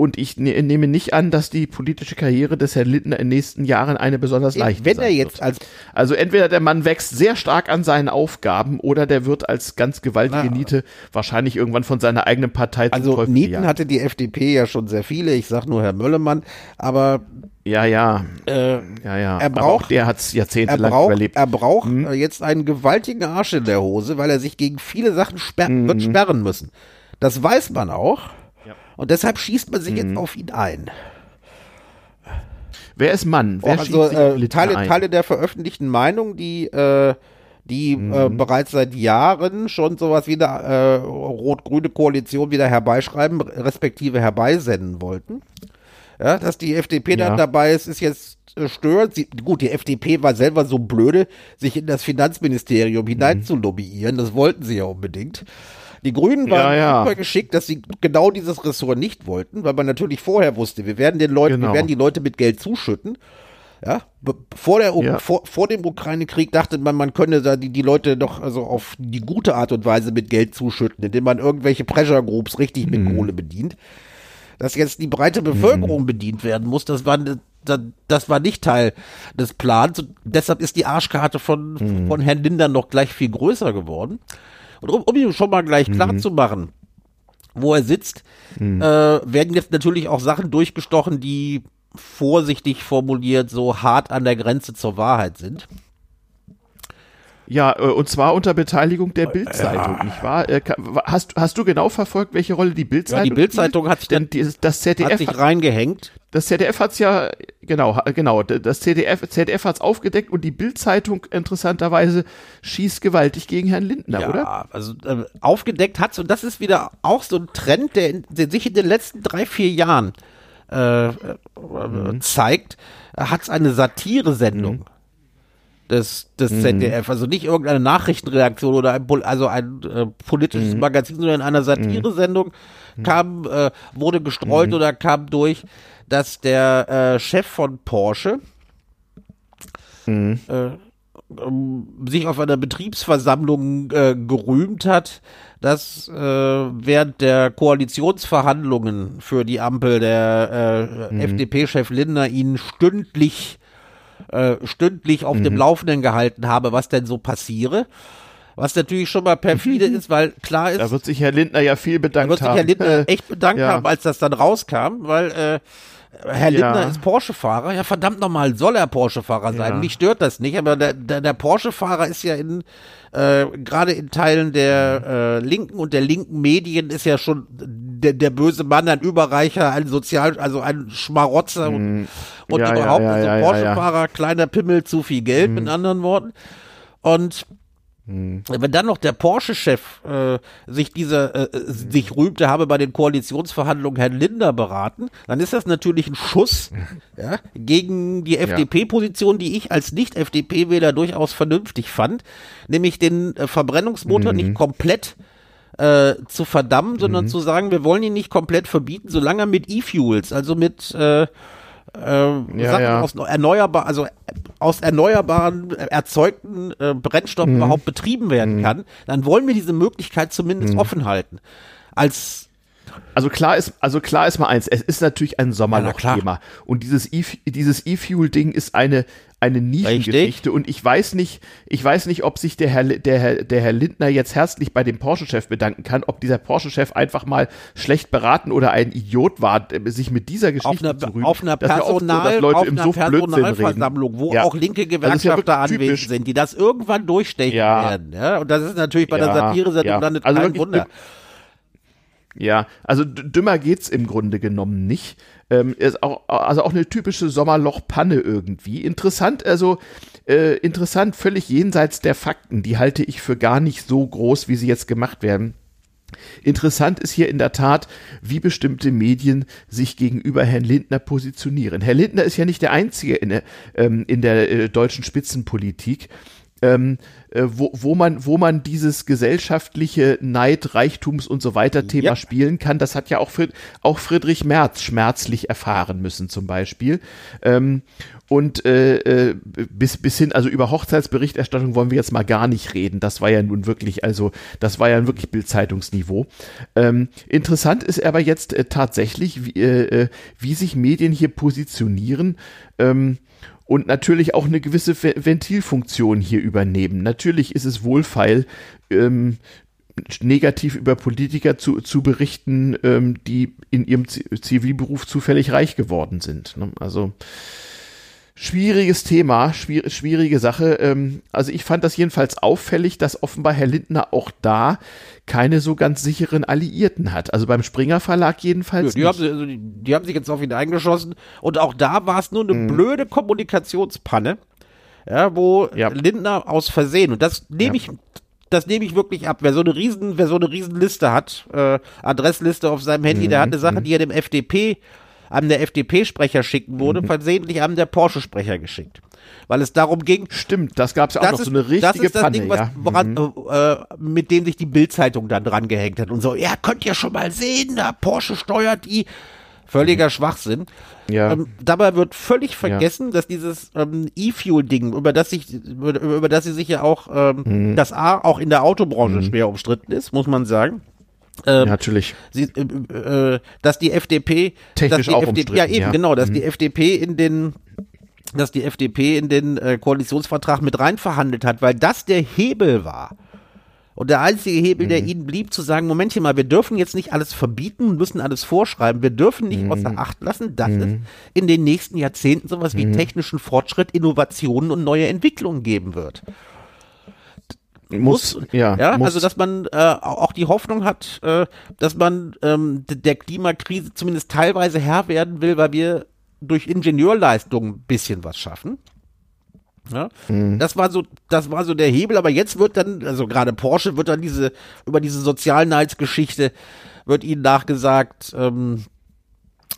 Und ich ne, nehme nicht an, dass die politische Karriere des Herrn Lindner in den nächsten Jahren eine besonders leichte Wenn er jetzt wird. als Also entweder der Mann wächst sehr stark an seinen Aufgaben oder der wird als ganz gewaltige Na, Niete wahrscheinlich irgendwann von seiner eigenen Partei zum Also Teufel Nieten gejagt. hatte die FDP ja schon sehr viele, ich sag nur Herr Möllemann, aber Ja, ja, äh, ja, ja. Er Aber braucht- auch der hat es er jahrzehntelang braucht, überlebt. er braucht äh, jetzt einen gewaltigen Arsch in der Hose, weil er sich gegen viele Sachen sperr Mhm. wird sperren müssen. Das weiß man auch. Und deshalb schießt man sich Mhm. jetzt auf ihn ein. Wer ist Mann? Wer also schießt sich äh, Teile, ein? Teile der veröffentlichten Meinung, die, äh, die Mhm. äh, bereits seit Jahren schon sowas wie eine äh, rot-grüne Koalition wieder herbeischreiben, respektive herbeisenden wollten. Ja, dass die FDP Ja. dann dabei ist, ist jetzt äh, stört. Sie, gut, die FDP war selber so blöde, sich in das Finanzministerium Mhm. hinein zu lobbyieren. Das wollten sie ja unbedingt. Die Grünen waren Ja, super geschickt, dass sie genau dieses Ressort nicht wollten, weil man natürlich vorher wusste, wir werden den Leuten, Genau. wir werden die Leute mit Geld zuschütten. Ja, vor, der, Ja. vor, vor dem Ukraine-Krieg dachte man, man könne da die, die Leute doch also auf die gute Art und Weise mit Geld zuschütten, indem man irgendwelche Pressure Groups richtig mit Mhm. Kohle bedient. Dass jetzt die breite Bevölkerung bedient werden muss, das war, da- das war nicht Teil des Plans. Und deshalb ist die Arschkarte von, Mhm. von Herrn Lindner noch gleich viel größer geworden. Und um, um ihm schon mal gleich klar Mhm. zu machen, wo er sitzt, äh, werden jetzt natürlich auch Sachen durchgestochen, die vorsichtig formuliert so hart an der Grenze zur Wahrheit sind. Ja, äh, und zwar unter Beteiligung der Bildzeitung, nicht wahr? Äh, Hast, hast du genau verfolgt, welche Rolle die Bildzeitung Ja, die Bild-Zeitung hat sich Denn die, das Hat ZDF sich hat, reingehängt. Das ZDF hat's ja genau genau das ZDF ZDF hat's aufgedeckt und die Bildzeitung interessanterweise schießt gewaltig gegen Herrn Lindner, ja, oder? also äh, aufgedeckt hat's und das ist wieder auch so ein Trend, der, in, der sich in den letzten drei, vier Jahren äh, äh, zeigt, hat's eine Satire-Sendung des, des ZDF, also nicht irgendeine Nachrichtenreaktion oder ein, also ein äh, politisches Magazin, sondern in einer Satire-Sendung kam, äh, wurde gestreut oder kam durch, dass der äh, Chef von Porsche sich auf einer Betriebsversammlung äh, gerühmt hat, dass äh, während der Koalitionsverhandlungen für die Ampel der äh, FDP-Chef Lindner ihn stündlich äh, stündlich auf dem Laufenden gehalten habe, was denn so passiere. Was natürlich schon mal perfide ist, weil klar ist, Da wird sich Herr Lindner ja viel da bedankt wird sich haben. Herr Lindner echt bedankt ja. haben, als das dann rauskam, weil äh, Herr Lindner ja. ist Porsche-Fahrer. Ja, verdammt nochmal, soll er Porsche-Fahrer sein? Ja. Mich stört das nicht, aber der, der, der Porsche-Fahrer ist ja in, äh, gerade in Teilen der äh, linken und der linken Medien ist ja schon der, der böse Mann, ein Überreicher, ein Sozial, also ein Schmarotzer und, mm. und ja, überhaupt ja, ja, so Porsche-Fahrer, kleiner Pimmel, zu viel Geld, mm. mit anderen Worten. Und. Wenn dann noch der Porsche-Chef äh, sich dieser äh, äh sich rühmte, habe bei den Koalitionsverhandlungen Herrn Linder beraten, dann ist das natürlich ein Schuss ja, gegen die FDP-Position, die ich als Nicht-FDP-Wähler durchaus vernünftig fand, nämlich den äh, Verbrennungsmotor mhm. nicht komplett äh, zu verdammen, sondern mhm. zu sagen, wir wollen ihn nicht komplett verbieten, solange er mit E-Fuels, also mit äh, äh, ja, ja. aus erneuerbar, also aus erneuerbaren erzeugten äh, Brennstoffen mhm. überhaupt betrieben werden mhm. kann, dann wollen wir diese Möglichkeit zumindest mhm. offen halten. Als also klar ist, also klar ist mal eins, es ist natürlich ein Sommerloch-Thema. Ja, und dieses E, dieses E-Fuel-Ding ist eine, eine Nischengeschichte und ich weiß nicht, ich weiß nicht, ob sich der Herr, der Herr, der Herr Lindner jetzt herzlich bei dem Porsche-Chef bedanken kann, ob dieser Porsche-Chef einfach mal schlecht beraten oder ein Idiot war, sich mit dieser Geschichte auf einer, zu rühmen. Auf einer, Personal, so, auf einer Personalversammlung, wo ja. auch linke Gewerkschafter ja anwesend sind, die das irgendwann durchstechen ja. werden. Ja? Und das ist natürlich bei der Satire-Sendung ja. dann also kein Wunder. Ja, also dümmer geht's im Grunde genommen nicht. Ähm, ist auch, also auch eine typische Sommerlochpanne irgendwie. Interessant, also äh, interessant, völlig jenseits der Fakten. Die halte ich für gar nicht so groß, wie sie jetzt gemacht werden. Interessant ist hier in der Tat, wie bestimmte Medien sich gegenüber Herrn Lindner positionieren. Herr Lindner ist ja nicht der Einzige in der, ähm, in der äh, deutschen Spitzenpolitik, ähm, äh, wo, wo, man, wo man dieses gesellschaftliche Neid, Reichtums und so weiter Thema ja. spielen kann. Das hat ja auch, Fried, auch Friedrich Merz schmerzlich erfahren müssen zum Beispiel. Ähm, und äh, äh, bis, bis hin, also über Hochzeitsberichterstattung wollen wir jetzt mal gar nicht reden. Das war ja nun wirklich, also das war ja wirklich Bildzeitungsniveau. Ähm, interessant ist aber jetzt äh, tatsächlich, wie, äh, äh wie sich Medien hier positionieren. Ähm, und natürlich auch eine gewisse Ventilfunktion hier übernehmen. Natürlich ist es wohlfeil, ähm, negativ über Politiker zu, zu berichten, ähm, die in ihrem Zivilberuf zufällig reich geworden sind. Ne? Also Schwieriges Thema, schwierig, schwierige Sache. Ähm, also ich fand das jedenfalls auffällig, dass offenbar Herr Lindner auch da keine so ganz sicheren Alliierten hat. Also beim Springer Verlag jedenfalls. Ja, die, nicht. Haben, also die, die, haben sich jetzt auf ihn eingeschossen und auch da war es nur eine mhm. blöde Kommunikationspanne, ja, wo ja. Lindner aus Versehen und das nehme ich das nehme ich wirklich ab. Wer so eine riesen, wer so eine Riesenliste hat, äh, Adressliste auf seinem Handy, mhm. der hat eine Sache, mhm. die er dem FDP an der FDP-Sprecher schicken wurde, mhm. versehentlich an der Porsche-Sprecher geschickt. Weil es darum ging. Stimmt, das gab es ja auch noch ist, so eine richtige Das ist das Panne, Ding, was, ja. woran, mhm. äh, mit dem sich die Bildzeitung dann dran gehängt hat und so, ja, könnt ihr schon mal sehen, da Porsche steuert die. Völliger mhm. Schwachsinn. Ja. Ähm, dabei wird völlig vergessen, ja. dass dieses ähm, E-Fuel-Ding, über das sich, über, über, das sie sich ja auch, ähm, mhm. das A auch in der Autobranche mhm. schwer umstritten ist, muss man sagen. Ähm, ja, natürlich. Sie, äh, äh, dass die FDP, Technisch dass die auch FDP, ja eben ja. genau, dass mhm. die FDP in den dass die FDP in den äh, Koalitionsvertrag mit rein verhandelt hat, weil das der Hebel war. Und der einzige Hebel, mhm. der ihnen blieb, zu sagen, Momentchen mal, wir dürfen jetzt nicht alles verbieten, müssen alles vorschreiben, wir dürfen nicht mhm. außer Acht lassen, dass mhm. es in den nächsten Jahrzehnten sowas wie mhm. technischen Fortschritt, Innovationen und neue Entwicklungen geben wird muss, ja, ja muss. also dass man äh, auch die Hoffnung hat, äh, dass man ähm, der Klimakrise zumindest teilweise Herr werden will, weil wir durch Ingenieurleistung ein bisschen was schaffen. Ja, mhm. das war so, das war so der Hebel, aber jetzt wird dann, also gerade Porsche wird dann diese, über diese Sozialneitsgeschichte wird ihnen nachgesagt, ähm,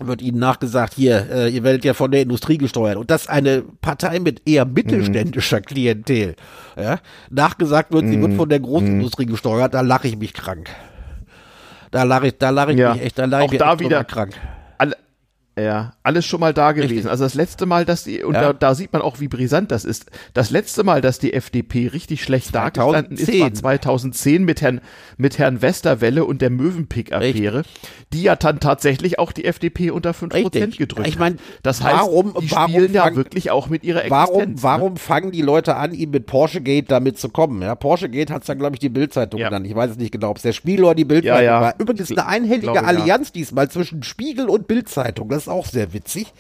wird ihnen nachgesagt, hier, äh, ihr werdet ja von der Industrie gesteuert. Und das eine Partei mit eher mittelständischer mhm. Klientel. Ja? Nachgesagt wird, mhm. sie wird mhm. von der Großindustrie mhm. gesteuert, da lache ich mich krank. Da lache ich, da lache ich ja. mich echt, da lache ich mich da wieder krank. Ja, alles schon mal da gewesen. Richtig. Also das letzte Mal, dass die, und ja. da, da, sieht man auch, wie brisant das ist. Das letzte Mal, dass die FDP richtig schlecht dagestanden ist, war 2010 mit Herrn, mit Herrn Westerwelle und der Möwenpick-Affäre, die ja dann tatsächlich auch die FDP unter 5% Richtig. gedrückt ich mein, Das heißt, warum, die warum spielen ja wirklich auch mit ihrer Existenz. Warum, ne? warum fangen die Leute an, ihm mit Porsche Gate damit zu kommen? Ja, Porsche Gate hat es dann, glaube ich, die Bildzeitung ja. genannt. Ich weiß es nicht genau, ob es der Spiegel oder die Bildzeitung ja, ja. war. Übrigens eine einhellige Allianz diesmal zwischen Spiegel und Bildzeitung. Das ist auch sehr witzig,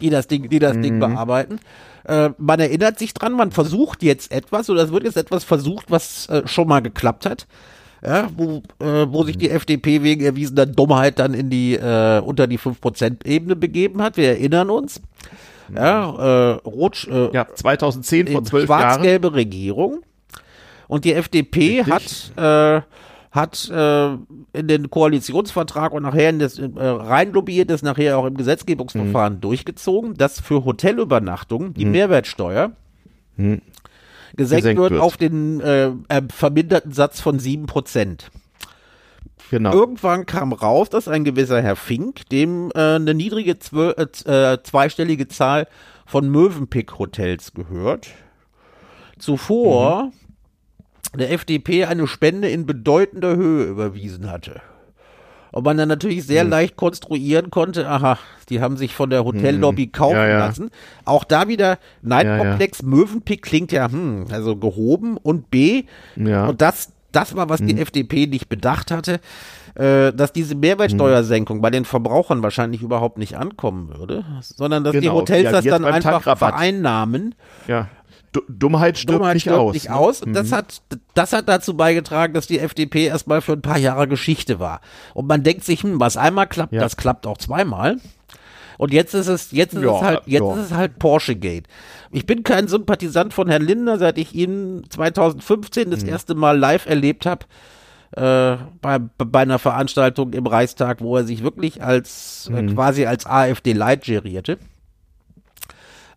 die das Ding, die das Ding bearbeiten. Äh, man erinnert sich dran, man versucht jetzt etwas oder es wird jetzt etwas versucht, was äh, schon mal geklappt hat. Ja, wo, äh, wo sich die FDP wegen erwiesener Dummheit dann in die äh, unter die 5%-Ebene begeben hat. Wir erinnern uns. Ja, äh, Rot, äh, Ja, 2010 vor zwölf Jahren. schwarz-gelbe Regierung. Und die FDP Richtig. hat, äh, hat äh, in den Koalitionsvertrag und nachher in das äh, reinlobbyiert, das nachher auch im Mhm. Gesetzgebungsverfahren durchgezogen, dass für Hotelübernachtungen die Mehrwertsteuer gesenkt, Gesenkt wird, auf den äh, äh, verminderten Satz von 7%. Genau. Irgendwann kam raus, dass ein gewisser Herr Fink, dem äh, eine niedrige äh, zweistellige Zahl von Mövenpick-Hotels gehört, zuvor der FDP eine Spende in bedeutender Höhe überwiesen hatte. Und man dann natürlich sehr leicht konstruieren konnte, aha, die haben sich von der Hotellobby kaufen Ja, ja. lassen. Auch da wieder Neidkomplex, Mövenpick klingt ja, hm, also gehoben und B, Ja. und das, das war, was die FDP nicht bedacht hatte, äh, dass diese Mehrwertsteuersenkung bei den Verbrauchern wahrscheinlich überhaupt nicht ankommen würde, sondern dass die Genau. Hotels Ja, das dann einfach vereinnahmen. Ja. Du Dummheit stirbt Dummheit nicht stirbt aus. nicht ne? aus. Und das hat, das hat dazu beigetragen, dass die FDP erstmal für ein paar Jahre Geschichte war. Und man denkt sich, hm, was einmal klappt, Ja. das klappt auch zweimal. Und jetzt ist es, jetzt ist Ja, es halt, jetzt ja. ist es halt Porsche Gate. Ich bin kein Sympathisant von Herrn Lindner, seit ich ihn 2015 Mhm. das erste Mal live erlebt habe. Äh, bei, bei einer Veranstaltung im Reichstag, wo er sich wirklich als äh, Mhm. quasi als AfD-Light gerierte.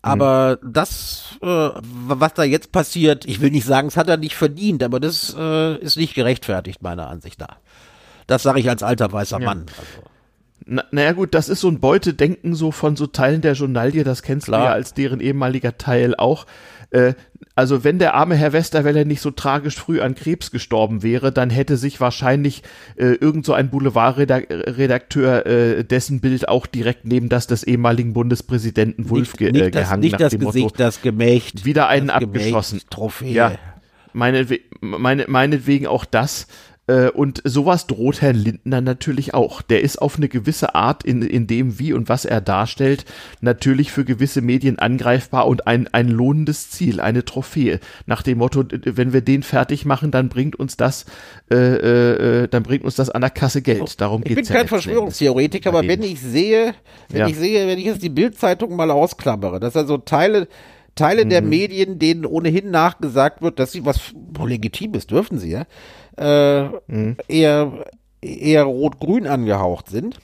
Aber das, äh, was da jetzt passiert, ich will nicht sagen, es hat er nicht verdient, aber das äh, ist nicht gerechtfertigt, meiner Ansicht nach. Das sage ich als alter weißer Mann. Also, Na, naja gut, das ist so ein Beutedenken so von so Teilen der Journalie, das kennst Klar. du ja als deren ehemaliger Teil auch. Äh, also wenn der arme Herr Westerwelle nicht so tragisch früh an Krebs gestorben wäre, dann hätte sich wahrscheinlich äh, irgend so ein Boulevardredakteur äh, dessen Bild auch direkt neben das des ehemaligen Bundespräsidenten Wulff ge äh, gehangen nicht nach das dem Gesicht, Motto, das Gemächt. wieder einen abgeschossen. Trophäe. Ja, meinetwe meine, meinetwegen auch das. Äh, Und sowas droht Herrn Lindner natürlich auch. Der ist auf eine gewisse Art in, in dem, wie und was er darstellt, natürlich für gewisse Medien angreifbar und ein, ein lohnendes Ziel, eine Trophäe. Nach dem Motto, wenn wir den fertig machen, dann bringt uns das, äh, äh, äh, dann bringt uns das an der Kasse Geld. Darum Ich bin geht's ja kein Verschwörungstheoretiker, aber wenn ich sehe, wenn Ja. ich sehe, wenn ich jetzt die Bildzeitung mal ausklammere, dass also Teile, Teile der Mhm. Medien, denen ohnehin nachgesagt wird, dass sie was legitimes dürfen sie ja, äh, Mhm. eher eher rot-grün angehaucht sind,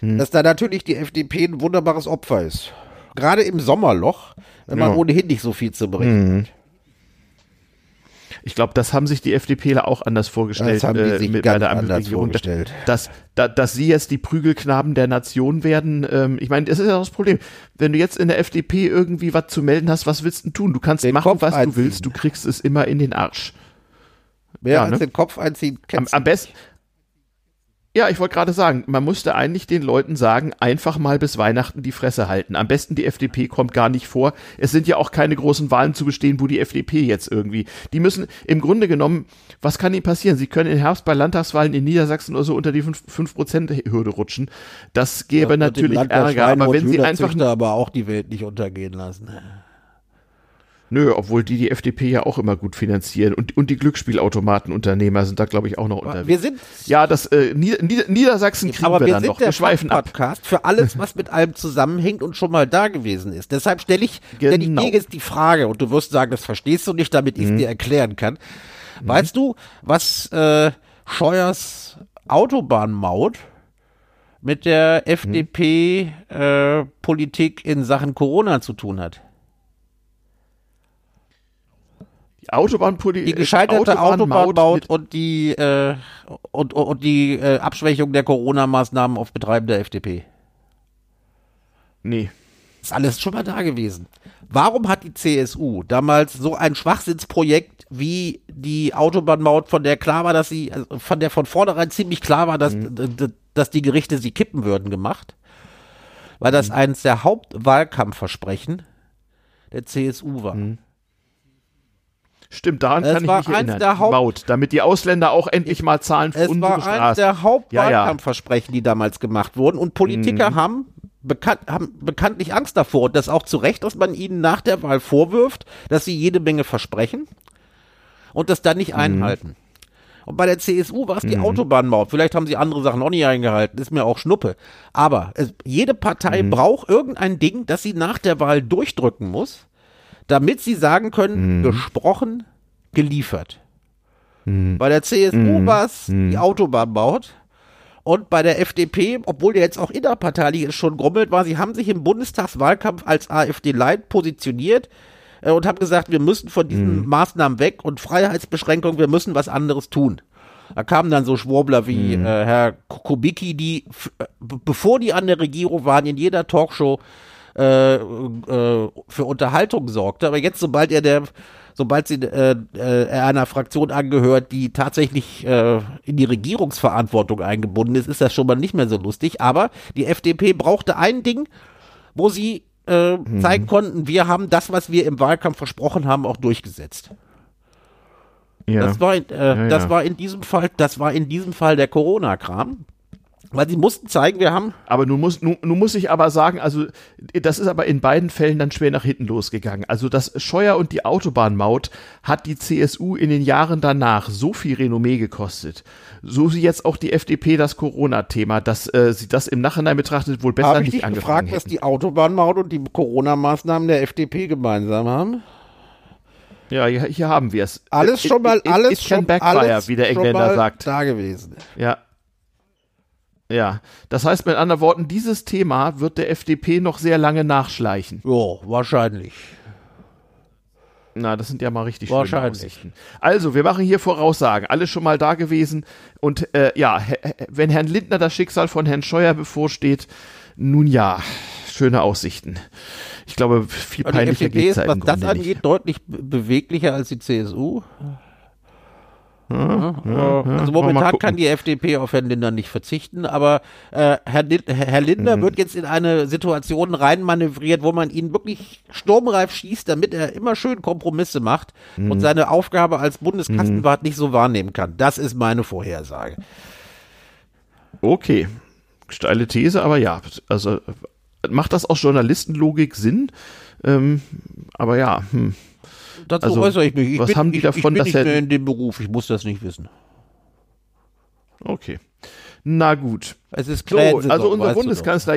Mhm. dass da natürlich die FDP ein wunderbares Opfer ist. Gerade im Sommerloch, wenn man Ja. Mhm. ohnehin nicht so viel zu berichten hat. Ich glaube, das haben sich die FDPler auch anders vorgestellt Das haben die äh, sich mit ganz bei der anders vorgestellt. Dass, dass, dass sie jetzt die Prügelknaben der Nation werden. Ähm, ich meine, das ist ja das Problem. Wenn du jetzt in der FDP irgendwie was zu melden hast, was willst du tun? Du kannst Den machen, Kopf was einziehen. du willst. Du kriegst es immer in den Arsch. Wer Ja, als ne? den Kopf einziehen Am, am besten. Ja, ich wollte gerade sagen, man musste eigentlich den Leuten sagen, einfach mal bis Weihnachten die Fresse halten. Am besten die FDP kommt gar nicht vor. Es sind ja auch keine großen Wahlen zu bestehen, wo die FDP jetzt irgendwie. Die müssen im Grunde genommen, was kann ihnen passieren? Sie können im Herbst bei Landtagswahlen in Niedersachsen oder so unter die 5%-Hürde rutschen. Das gäbe dem natürlich Ärger. Aber wenn sie einfach. Aber auch die Welt nicht untergehen lassen. Nö, obwohl die die FDP ja auch immer gut finanzieren. Und, und die Glücksspielautomatenunternehmer sind da, glaube ich, auch noch unterwegs. Wir sind, ja, das äh, Nieder Nieder Niedersachsen kriegen aber wir wir dann sind noch. der Wir schweifen ab. Podcast für alles, was mit allem zusammenhängt und schon mal da gewesen ist. Deshalb stelle ich, stell ich Genau. dir jetzt die Frage und du wirst sagen, das verstehst du nicht, damit ich es Mhm. dir erklären kann. Weißt du, was äh, Scheuers Autobahnmaut mit der Mhm. FDP-Politik in Sachen Corona zu tun hat? Die Autobahnpolitik. Die gescheiterte Autobahnmaut und die, äh, und, und, die äh, Abschwächung der Corona-Maßnahmen auf Betreiben der FDP. Nee. Ist alles schon mal da gewesen. Warum hat die CSU damals so ein Schwachsinnsprojekt wie die Autobahnmaut, von der klar war, dass sie, also von der von vornherein ziemlich klar war, dass, d- dass die Gerichte sie kippen würden, gemacht? Weil das eines der Hauptwahlkampfversprechen der CSU war. Stimmt, daran Es kann ich mich eins erinnern. der Haupt- Maut, damit die Ausländer auch endlich mal zahlen für Es unsere war eines Straßen. der Ja, ja. Hauptwahlkampfversprechen, die damals gemacht wurden. Und Politiker Mhm. haben, bekannt, haben bekanntlich Angst davor. Und das auch zu Recht, dass man ihnen nach der Wahl vorwirft, dass sie jede Menge versprechen und das dann Mhm. nicht einhalten. Und bei der CSU war es die Autobahnmaut. Vielleicht haben sie andere Sachen auch nicht eingehalten, ist mir auch Schnuppe. Aber es, jede Partei braucht irgendein Ding, das sie nach der Wahl durchdrücken muss, damit sie sagen können, gesprochen, geliefert. Bei der CSU war es die Autobahnmaut. Und bei der FDP, obwohl der jetzt auch innerparteilich schon grummelt war, sie haben sich im Bundestagswahlkampf als AfD-Light positioniert äh, und haben gesagt, wir müssen von diesen Maßnahmen weg und Freiheitsbeschränkungen, wir müssen was anderes tun. Da kamen dann so Schwurbler wie äh, Herr Kubicki, die, äh, bevor die an der Regierung waren, in jeder Talkshow äh, äh, für Unterhaltung sorgte. Aber jetzt, sobald er der, sobald sie äh, äh, er einer Fraktion angehört, die tatsächlich äh, in die Regierungsverantwortung eingebunden ist, ist das schon mal nicht mehr so lustig. Aber die FDP brauchte ein Ding, wo sie äh, zeigen konnten, wir haben das, was wir im Wahlkampf versprochen haben, auch durchgesetzt. ja. Das war, in- äh, das ja. war in diesem Fall, das war in diesem Fall der Corona-Kram. Weil sie mussten zeigen, wir haben Aber nun muss, nun, nun muss ich aber sagen, also das ist aber in beiden Fällen dann schwer nach hinten losgegangen. Also das Scheuer und die Autobahnmaut hat die CSU in den Jahren danach so viel Renommee gekostet. So wie jetzt auch die FDP das Corona-Thema, dass äh, sie das im Nachhinein betrachtet wohl besser ich nicht dich angefangen gefragt, was hätten. die Autobahnmaut und die Corona-Maßnahmen der FDP gemeinsam haben? Ja, hier, hier haben wir es. Alles It- schon mal, it- it- alles it schon, backfire, alles wie der schon Engländer mal sagt. da gewesen. Ja. Ja, das heißt mit anderen Worten, dieses Thema wird der FDP noch sehr lange nachschleichen. Jo, wahrscheinlich. Na, das sind ja mal richtig schöne. Aussichten. Also, wir machen hier Voraussagen. Alles schon mal da gewesen. Und äh, ja, wenn Herrn Lindner das Schicksal von Herrn Scheuer bevorsteht, nun ja, schöne Aussichten. Ich glaube, viel die peinlicher ist, ja was das angeht, nicht. deutlich be- beweglicher als die CSU. Ja, also mal momentan kann die FDP auf Herrn Lindner nicht verzichten, aber äh, Herr, Herr Lindner Mhm. wird jetzt in eine Situation reinmanövriert, wo man ihn wirklich sturmreif schießt, damit er immer schön Kompromisse macht Mhm. und seine Aufgabe als Bundeskastenwart nicht so wahrnehmen kann. Das ist meine Vorhersage. Okay. Steile These, aber ja. Also, macht das aus Journalistenlogik Sinn? Ähm, aber ja, hm. Dazu Also, äußere ich mich. Ich was bin, haben die ich, davon, ich bin dass nicht er- mehr in dem Beruf, ich muss das nicht wissen. okay. Na gut. Es ist So, also unser. Bundeskanzler.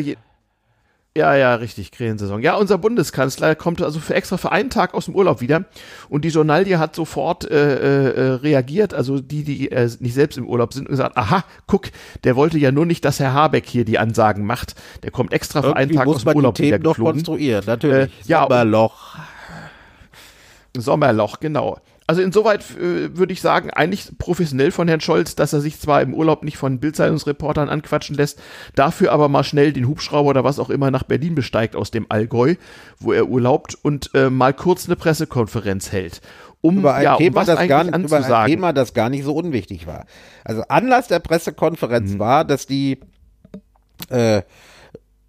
Ja, ja, richtig, Krähensaison. Ja, unser Bundeskanzler kommt also für extra für einen Tag aus dem Urlaub wieder und die Journalie hat sofort äh, äh, reagiert, also die, die äh, nicht selbst im Urlaub sind und gesagt, aha, guck, der wollte ja nur nicht, dass Herr Habeck hier die Ansagen macht. Der kommt extra für einen Irgendwie Tag muss aus dem man Urlaub die wieder Themen doch geflogen. konstruieren, natürlich. Äh, ja, Sommerloch. Sommerloch, genau. Also insoweit äh, würde ich sagen, eigentlich professionell von Herrn Scholz, dass er sich zwar im Urlaub nicht von Bildzeitungsreportern anquatschen lässt, dafür aber mal schnell den Hubschrauber oder was auch immer nach Berlin besteigt aus dem Allgäu, wo er urlaubt und äh, mal kurz eine Pressekonferenz hält. Um, über ein, ja, um Thema, was das gar, über ein. Thema, das gar nicht so unwichtig war. Also Anlass der Pressekonferenz Mhm. war, dass die äh,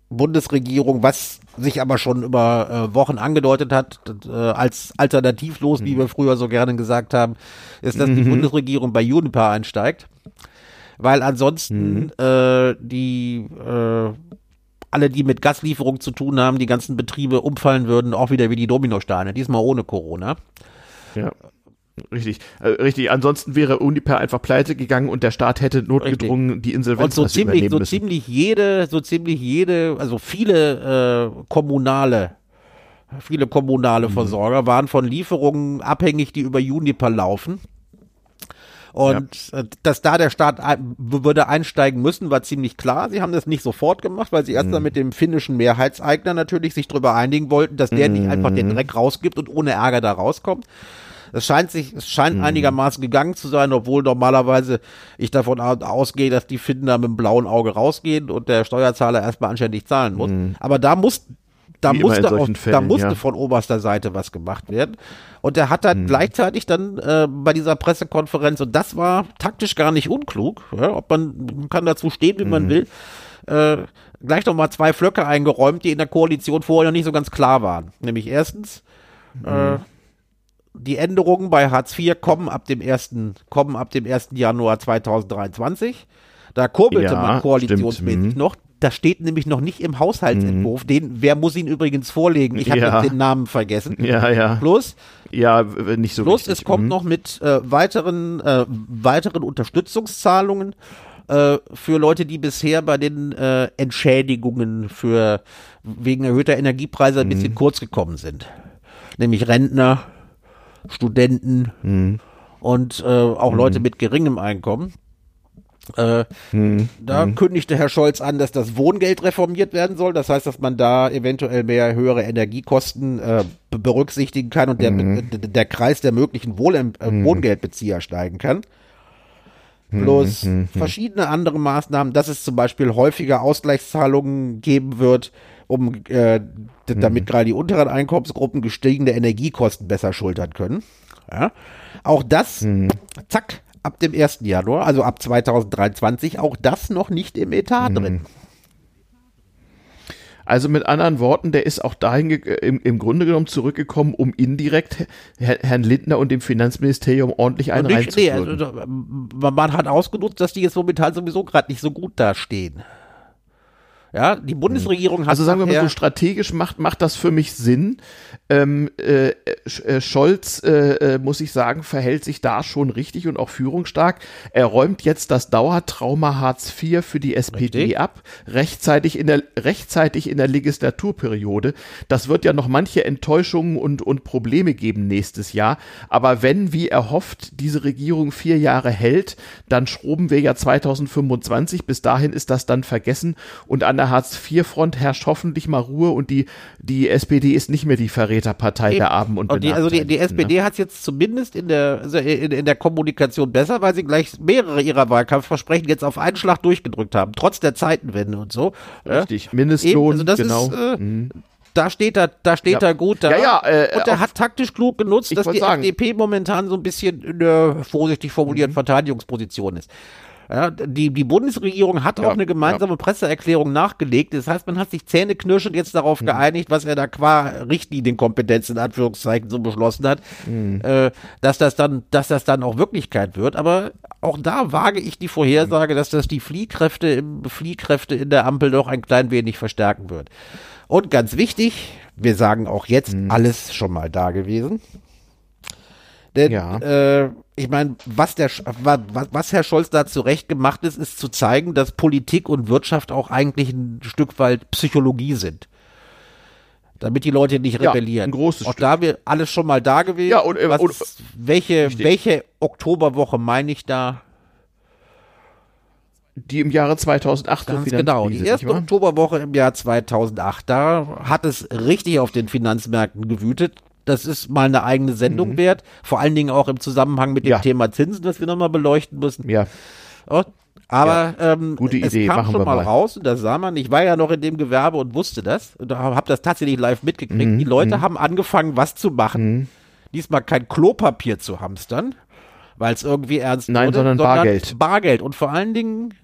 Bundesregierung, was sich aber schon über äh, Wochen angedeutet hat, äh, als alternativlos, Mhm. wie wir früher so gerne gesagt haben, ist, dass die Bundesregierung bei Uniper einsteigt. Weil ansonsten Mhm. äh, die äh, alle, die mit Gaslieferung zu tun haben, die ganzen Betriebe umfallen würden, auch wieder wie die Dominosteine, diesmal ohne Corona. Ja. Richtig, äh, richtig. Ansonsten wäre Uniper einfach pleite gegangen und der Staat hätte notgedrungen die Und Insolvenz so ziemlich, so müssen. ziemlich jede, so ziemlich jede, also viele äh, kommunale, viele Mhm. kommunale Versorger waren von Lieferungen abhängig, die über Juniper laufen. Und äh, dass da der Staat würde einsteigen müssen, war ziemlich klar. Sie haben das nicht sofort gemacht, weil sie erst Mhm. mit dem finnischen Mehrheitseigner natürlich sich darüber einigen wollten, dass der nicht einfach Mhm. den Dreck rausgibt und ohne Ärger da rauskommt. Es scheint sich, es Mhm. scheint einigermaßen gegangen zu sein, obwohl normalerweise ich davon au- ausgehe, dass die Finnen da mit dem blauen Auge rausgehen und der Steuerzahler erstmal anständig zahlen muss. Aber da muss, da Mhm. Wie musste, auf, solchen da Fällen, musste ja. von oberster Seite was gemacht werden. Und er hat dann Mhm. gleichzeitig dann äh, bei dieser Pressekonferenz, und das war taktisch gar nicht unklug, ja, ob man, man kann dazu stehen, wie Mhm. man will, äh, gleich noch mal zwei Flöcke eingeräumt, die in der Koalition vorher noch nicht so ganz klar waren. Nämlich erstens, Mhm. äh, die Änderungen bei Hartz IV kommen ab dem 1. kommen ab dem 1. Januar 2023. Da kurbelte Ja, man koalitionsmäßig mhm. noch. Das steht nämlich noch nicht im Haushaltsentwurf. Den, wer muss ihn übrigens vorlegen? Ich habe Ja. den Namen vergessen. Ja, ja. Plus, Ja, nicht so Plus es kommt Mhm. noch mit äh, weiteren, äh, weiteren Unterstützungszahlungen äh, für Leute, die bisher bei den äh, Entschädigungen für wegen erhöhter Energiepreise ein Mhm. bisschen kurz gekommen sind. Nämlich Rentner, Studenten Mhm. und äh, auch Leute mit geringem Einkommen. Äh, Mhm. da kündigte Herr Scholz an, dass das Wohngeld reformiert werden soll. Das heißt, dass man da eventuell mehr höhere Energiekosten äh, be- berücksichtigen kann und der, Mhm. d- der Kreis der möglichen Wohl äh, Wohngeldbezieher steigen kann. Mhm. Plus verschiedene andere Maßnahmen, dass es zum Beispiel häufiger Ausgleichszahlungen geben wird, um äh, Mhm. damit gerade die unteren Einkommensgruppen gestiegene Energiekosten besser schultern können. Ja. Auch das, Mhm. zack, ab dem 1. Januar, also ab 2023, auch das noch nicht im Etat Mhm. drin. Also mit anderen Worten, der ist auch dahin ge- im, im Grunde genommen zurückgekommen, um indirekt Herr, Herrn Lindner und dem Finanzministerium ordentlich einen nicht, nee, reinzuführen. also, man man hat ausgenutzt, dass die jetzt momentan sowieso gerade nicht so gut dastehen. Ja, die Bundesregierung hat Also sagen wir mal so strategisch macht macht das für mich Sinn. Ähm, äh, äh, Scholz äh, äh, muss ich sagen verhält sich da schon richtig und auch führungsstark. Er räumt jetzt das Dauertrauma Hartz IV für die SPD Richtig. ab, rechtzeitig in der rechtzeitig in der Legislaturperiode. Das wird ja noch manche Enttäuschungen und und Probleme geben nächstes Jahr. Aber wenn wie erhofft diese Regierung vier Jahre hält, dann schroben wir ja 2025. Bis dahin ist das dann vergessen und an der Hartz-IV-Front herrscht hoffentlich mal Ruhe und die, die SPD ist nicht mehr die Verräterpartei der Armen und, Und die, also die, die SPD hat es jetzt zumindest in der, also in, in der Kommunikation besser, weil sie gleich mehrere ihrer Wahlkampfversprechen jetzt auf einen Schlag durchgedrückt haben, trotz der Zeitenwende und so. Ne? Richtig, Mindestlohn, Eben, also das genau. ist, äh, da steht er, da steht Ja. er gut da. Ja, ja, äh, und er hat taktisch klug genutzt, dass die sagen- FDP momentan so ein bisschen in der vorsichtig Mhm. formulierten Verteidigungsposition ist. Ja, die, die Bundesregierung hat Ja, auch eine gemeinsame Presseerklärung nachgelegt. Das heißt, man hat sich zähneknirschend jetzt darauf Mhm. geeinigt, was er da qua Richtlinienkompetenz in Anführungszeichen so beschlossen hat, Mhm. äh, dass das dann, dass das dann auch Wirklichkeit wird. Aber auch da wage ich die Vorhersage, dass das die Fliehkräfte im Fliehkräfte in der Ampel doch ein klein wenig verstärken wird. Und ganz wichtig, wir sagen auch jetzt Mhm. alles schon mal da gewesen. Denn Ja. äh, ich meine, was, der Sch- wa- wa- was Herr Scholz da zurecht gemacht ist, ist zu zeigen, dass Politik und Wirtschaft auch eigentlich ein Stück weit Psychologie sind. Damit die Leute nicht Ja, rebellieren. ein großes Auch Stück. da wir alles schon mal da gewesen. Ja, und, äh, was und- welche, Richtig. welche Oktoberwoche meine ich da? Die im Jahre 2008 Ganz zur genau, die erste? Oktoberwoche im Jahr 2008, da hat es richtig auf den Finanzmärkten gewütet. Das ist mal eine eigene Sendung wert, vor allen Dingen auch im Zusammenhang mit dem Mhm. Ja. Thema Zinsen, das wir nochmal beleuchten müssen. Ja, Oh, Aber ähm, Gute es Idee, kam machen schon mal mal. raus und da sah man, ich war ja noch in dem Gewerbe und wusste das und habe das tatsächlich live mitgekriegt. Mhm, Die Leute haben angefangen, was zu machen. Diesmal kein Klopapier zu hamstern, weil es irgendwie ernst Nein, wurde, sondern Bargeld. Bargeld und vor allen Dingen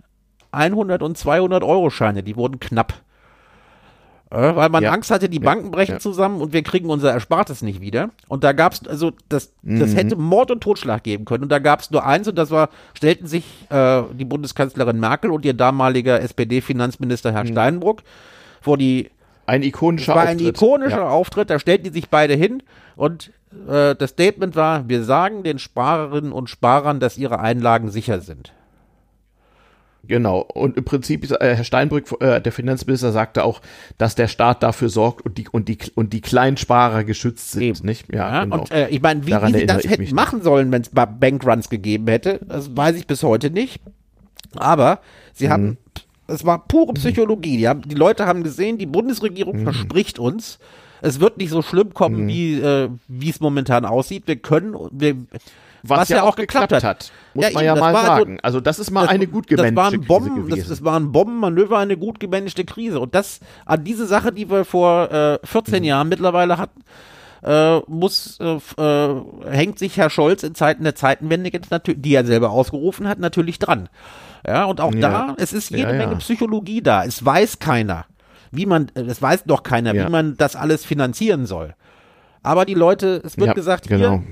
100 und 200 Euro Scheine, die wurden knapp. Äh, weil man Ja. Angst hatte, die Banken brechen ja. zusammen und wir kriegen unser Erspartes nicht wieder. Und da gab's also das, Mhm. das hätte Mord und Totschlag geben können. Und da gab's nur eins und das war, stellten sich äh, die Bundeskanzlerin Merkel und ihr damaliger SPD-Finanzminister Mhm. Herr Steinbrück vor die ein ikonischer war ein Auftritt. ikonischer Ja. Auftritt, da stellten die sich beide hin und äh, das Statement war, wir sagen den Sparerinnen und Sparern, dass ihre Einlagen sicher sind. Genau. Und im Prinzip, äh, Herr Steinbrück, äh, der Finanzminister, sagte auch, dass der Staat dafür sorgt und die, und die, und die Kleinsparer geschützt sind, Eben. nicht? Ja, genau. Und äh, ich meine, wie, Daran wie sie das hätten machen sollen, wenn es Bankruns gegeben hätte, das weiß ich bis heute nicht. Aber sie haben, Mhm. es war pure Psychologie. Die, haben, die Leute haben gesehen, die Bundesregierung Mhm. verspricht uns, es wird nicht so schlimm kommen, wie äh, es momentan aussieht. Wir können, wir, was, ja auch geklappt hat, muss Ja, man eben, ja das mal also- sagen. Also das ist mal das- eine gut das gemanagte waren Bomben, Krise das, gewesen. das war ein Bombenmanöver, eine gut gemanagte Krise. Und das an diese Sache, die wir vor äh, 14 Mhm. Jahren mittlerweile hatten, äh, muss äh, äh, hängt sich Herr Scholz in Zeiten der Zeitenwende jetzt natürlich, die er selber ausgerufen hat, natürlich dran. Ja, und auch Ja. da, es ist jede Ja, ja. Menge Psychologie da. Es weiß keiner, wie man, äh, es weiß doch keiner, Ja. wie man das alles finanzieren soll. Aber die Leute, es wird Ja, gesagt, genau. hier,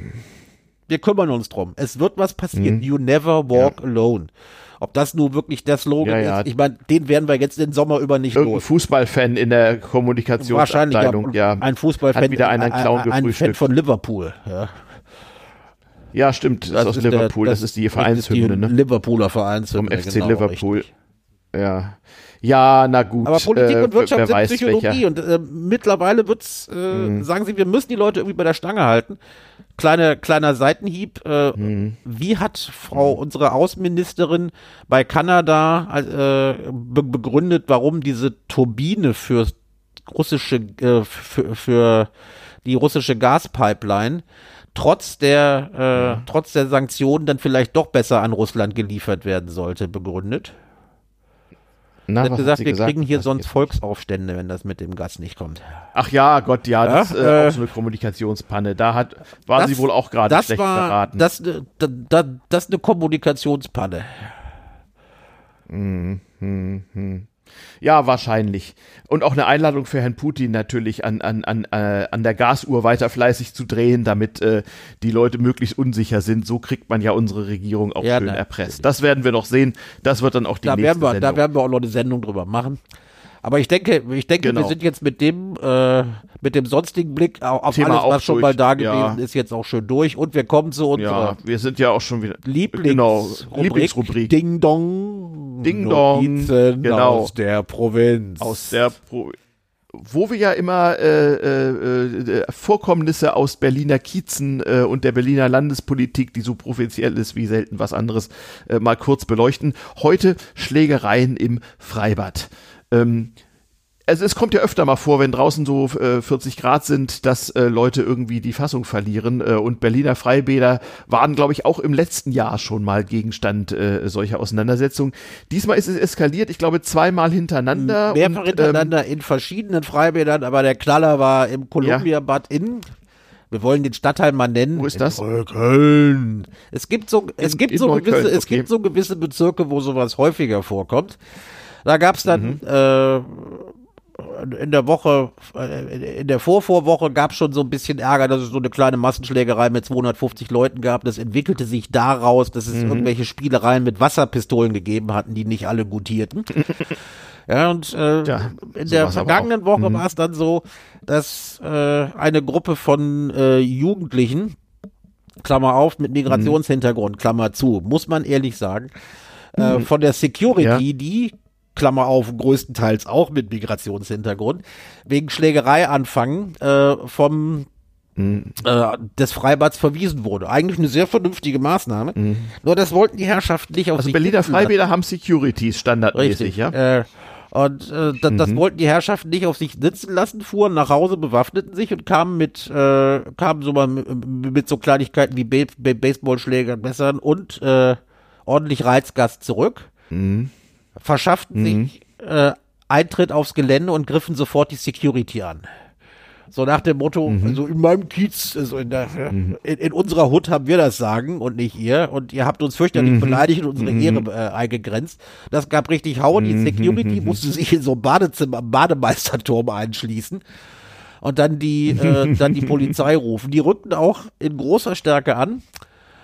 wir kümmern uns drum. Es wird was passieren. You never walk alone. Ob das nun wirklich der Slogan Ja, ja. ist, ich meine, den werden wir jetzt den Sommer über nicht Irgendein los. Fußballfan in der Wahrscheinlich Kommunikationsabteilung, ja. ein Fußballfan, Hat wieder einen Clown ein, ein Fan gefrühstückt. von Liverpool. Ja. Ja, stimmt. Das, ist aus der- Liverpool. das, ist die Vereinshymne, das ist die ne? Liverpooler Vom Vereinshymne. FC genau, Liverpool. richtig. Ja. Ja, na gut. Aber Politik äh, und Wirtschaft sind Psychologie welcher. und äh, mittlerweile wird's, äh, Mhm. sagen sie, wir müssen die Leute irgendwie bei der Stange halten. Kleine, kleiner Seitenhieb. Äh, Mhm. Wie hat Frau, unsere Außenministerin bei Kanada äh, be begründet, warum diese Turbine für russische, äh, für, für die russische Gaspipeline trotz der, äh, trotz der Sanktionen dann vielleicht doch besser an Russland geliefert werden sollte, begründet? Na, Sie hat was gesagt, sie wir gesagt? kriegen hier sonst? Volksaufstände, wenn das mit dem Gas nicht kommt. Ach ja, Gott, ja, das ist Ja, äh, äh, auch so eine Kommunikationspanne. Da hat, war sie wohl auch gerade das schlecht war, beraten. Das, äh, da, da, das ist eine Kommunikationspanne. Ja, wahrscheinlich. Und auch eine Einladung für Herrn Putin natürlich an, an, an, äh, an der Gasuhr weiter fleißig zu drehen, damit äh, die Leute möglichst unsicher sind. So kriegt man ja unsere Regierung auch Ja, schön natürlich. erpresst. Das werden wir noch sehen. Das wird dann auch die Da nächste werden, wir, Sendung. da werden wir auch noch eine Sendung drüber machen. Aber ich denke, ich denke, Genau. wir sind jetzt mit dem, äh, mit dem sonstigen Blick au- auf Thema alles, was schon durch. mal da gewesen Ja. ist, jetzt auch schön durch. Und wir kommen zu ja, unserer wir sind ja auch schon wieder Lieblings genau, Rubrik, Lieblingsrubrik Ding Dong. Ding Dong, Notizen genau. aus der Provinz. aus der Pro wo wir ja immer äh, äh, äh, Vorkommnisse aus Berliner Kiezen äh, und der Berliner Landespolitik, die so provinziell ist wie selten was anderes, äh, mal kurz beleuchten. Heute Schlägereien im Freibad. Ähm, also es kommt ja öfter mal vor, wenn draußen so äh, 40 Grad sind, dass äh, Leute irgendwie die Fassung verlieren. Äh, und Berliner Freibäder waren, glaube ich, auch im letzten Jahr schon mal Gegenstand äh, solcher Auseinandersetzungen. Diesmal ist es eskaliert, ich glaube, zweimal hintereinander. Mehrfach ähm, hintereinander in verschiedenen Freibädern, aber der Knaller war im Columbia-Bad in. Wir wollen den Stadtteil mal nennen. Wo ist das? In Köln. Es gibt so, es In- gibt so gewisse, es okay. gibt so gewisse Bezirke, wo sowas häufiger vorkommt. Da gab's dann Mhm. äh, in der Woche, äh, in der Vorvorwoche gab es schon so ein bisschen Ärger, dass es so eine kleine Massenschlägerei mit 250 Leuten gab. Das entwickelte sich daraus, dass es Mhm. irgendwelche Spielereien mit Wasserpistolen gegeben hatten, die nicht alle gutierten. Ja, und äh, Tja, in der vergangenen auch. Mhm. Woche war es dann so, dass äh, eine Gruppe von äh, Jugendlichen, Klammer auf, mit Migrationshintergrund, Klammer zu, muss man ehrlich sagen, äh, von der Security, Ja. die Klammer auf, größtenteils auch mit Migrationshintergrund, wegen Schlägerei anfangen, äh, vom äh, des Freibads verwiesen wurde. Eigentlich eine sehr vernünftige Maßnahme. Nur das wollten die Herrschaften nicht auf Also sich Berliner sitzen lassen. Freibäder haben Securities standardmäßig, Richtig, ja? Äh, und äh, das, das wollten die Herrschaften nicht auf sich sitzen lassen, fuhren nach Hause, bewaffneten sich und kamen mit, äh, kamen so mal mit, so Kleinigkeiten wie Ba- Ba- Baseballschlägern, Messern und äh, ordentlich Reizgas zurück, verschafften sich äh, Eintritt aufs Gelände und griffen sofort die Security an. So nach dem Motto, also in meinem Kiez, also in, der, in, in unserer Hut haben wir das Sagen und nicht ihr. Und ihr habt uns fürchterlich beleidigt und unsere Ehre äh, eingegrenzt. Das gab richtig Hau. Die Security musste sich in so ein Badezimmer, am Bademeisterturm einschließen und dann die, äh, dann die Polizei rufen. Die rückten auch in großer Stärke an,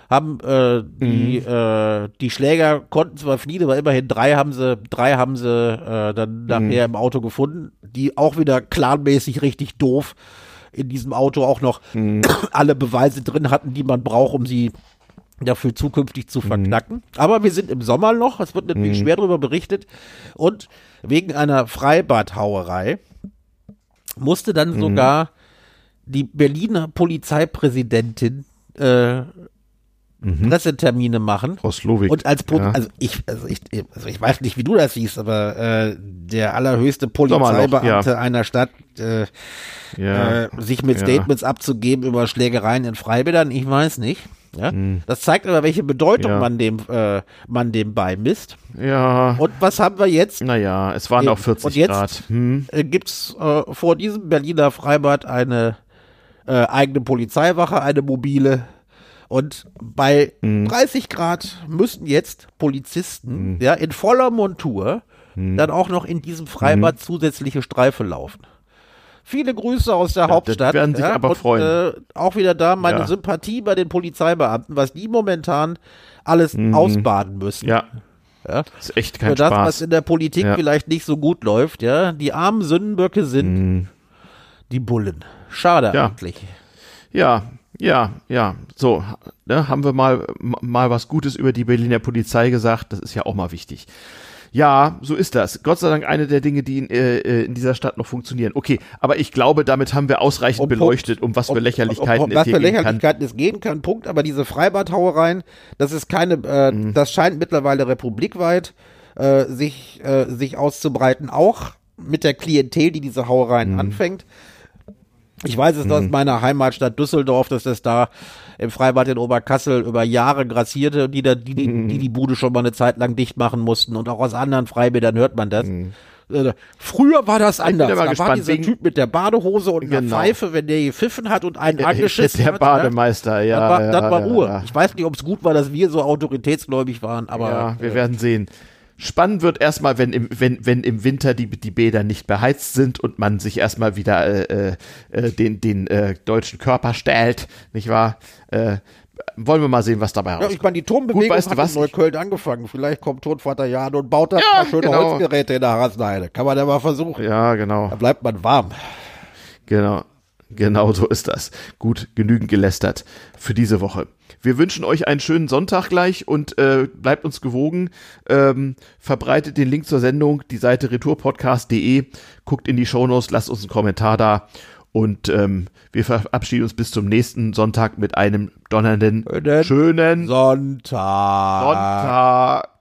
haben äh, die, äh, die Schläger konnten zwar fliehen, aber immerhin drei haben sie, drei haben sie äh, dann nachher im Auto gefunden, die auch wieder clanmäßig richtig doof in diesem Auto auch noch alle Beweise drin hatten, die man braucht, um sie dafür zukünftig zu verknacken. Aber wir sind im Sommer noch, es wird natürlich schwer darüber berichtet. Und wegen einer Freibadhauerei musste dann sogar die Berliner Polizeipräsidentin äh, Pressetermine machen. Frau Slowik. Und als Pro ja. also ich also ich also ich weiß nicht, wie du das siehst, aber äh, der allerhöchste Polizeibeamte ja. einer Stadt äh, ja. äh, sich mit. Statements abzugeben über Schlägereien in Freibädern, ich weiß nicht. Ja? Das zeigt aber, welche Bedeutung. Ja. man dem äh, man dem beimisst. ja. Und was haben wir jetzt? Naja, es waren Eben. auch 40 Und jetzt Grad. Hm. äh, gibt's äh, vor diesem Berliner Freibad eine äh, eigene Polizeiwache, eine mobile. Und bei Mhm. 30 Grad müssen jetzt Polizisten ja in voller Montur Mhm. dann auch noch in diesem Freibad zusätzliche Streife laufen. Viele Grüße aus der das Hauptstadt. werden sich aber freuen. Äh, auch wieder da meine Ja. Sympathie bei den Polizeibeamten, was die momentan alles ausbaden müssen. Mhm. Ja, Ja. ist echt Für kein das, was in der Politik Ja. vielleicht nicht so gut läuft, ja. Die armen Sündenböcke sind die Bullen. Schade Mhm. Ja. eigentlich. Ja, ja, ja. So, ne, haben wir mal, mal was Gutes über die Berliner Polizei gesagt. Das ist ja auch mal wichtig. Ja, so ist das. Gott sei Dank eine der Dinge, die in, äh, äh, in dieser Stadt noch funktionieren. Okay, aber ich glaube, damit haben wir ausreichend Um beleuchtet, um was für Um- Lächerlichkeiten um, um, es was hier für gehen kann. Lächerlichkeiten es gehen kann, Punkt. Aber diese Freibadhauereien, das ist keine, äh, Mhm. das scheint mittlerweile republikweit äh, sich, äh, sich auszubreiten, auch mit der Klientel, die diese Hauereien Mhm. anfängt. Ich weiß es aus meiner Heimatstadt Düsseldorf, dass das da im Freibad in Oberkassel über Jahre grassierte die, da, die, die, Mhm. die die Bude schon mal eine Zeit lang dicht machen mussten und auch aus anderen Freibädern hört man das. Äh, Früher war das Mhm. anders. Da war gespannt, dieser wegen- Typ mit der Badehose und einer Genau. Pfeife, wenn der gepfiffen hat und einen angeschissen der hat. Bademeister, ja. Das war, ja, das war ja, Ruhe. ja. Ich weiß nicht, ob es gut war, dass wir so autoritätsgläubig waren, aber Ja, wir werden sehen. Spannend wird erstmal, wenn im, wenn, wenn im Winter die, die Bäder nicht beheizt sind und man sich erstmal wieder äh, äh, den, den äh, deutschen Körper stellt, nicht wahr? Äh, wollen wir mal sehen, was dabei Ja, rauskommt. ich meine, die Turmbewegung Gut, weißt hat was? in Neukölln angefangen. Vielleicht kommt Tonvater Jan und baut da Ja, ein paar schöne genau. Holzgeräte in der Hassenheide. Kann man ja mal versuchen. ja, genau. Da bleibt man warm. Genau, genau so ist das. Gut, genügend gelästert für diese Woche. Wir wünschen euch einen schönen Sonntag gleich und äh, bleibt uns gewogen. Ähm, verbreitet den Link zur Sendung, die Seite retourpodcast.de. Guckt in die Shownotes, lasst uns einen Kommentar da. Und ähm, wir verabschieden uns bis zum nächsten Sonntag mit einem donnernden, Schönen schönen Sonntag. Sonntag.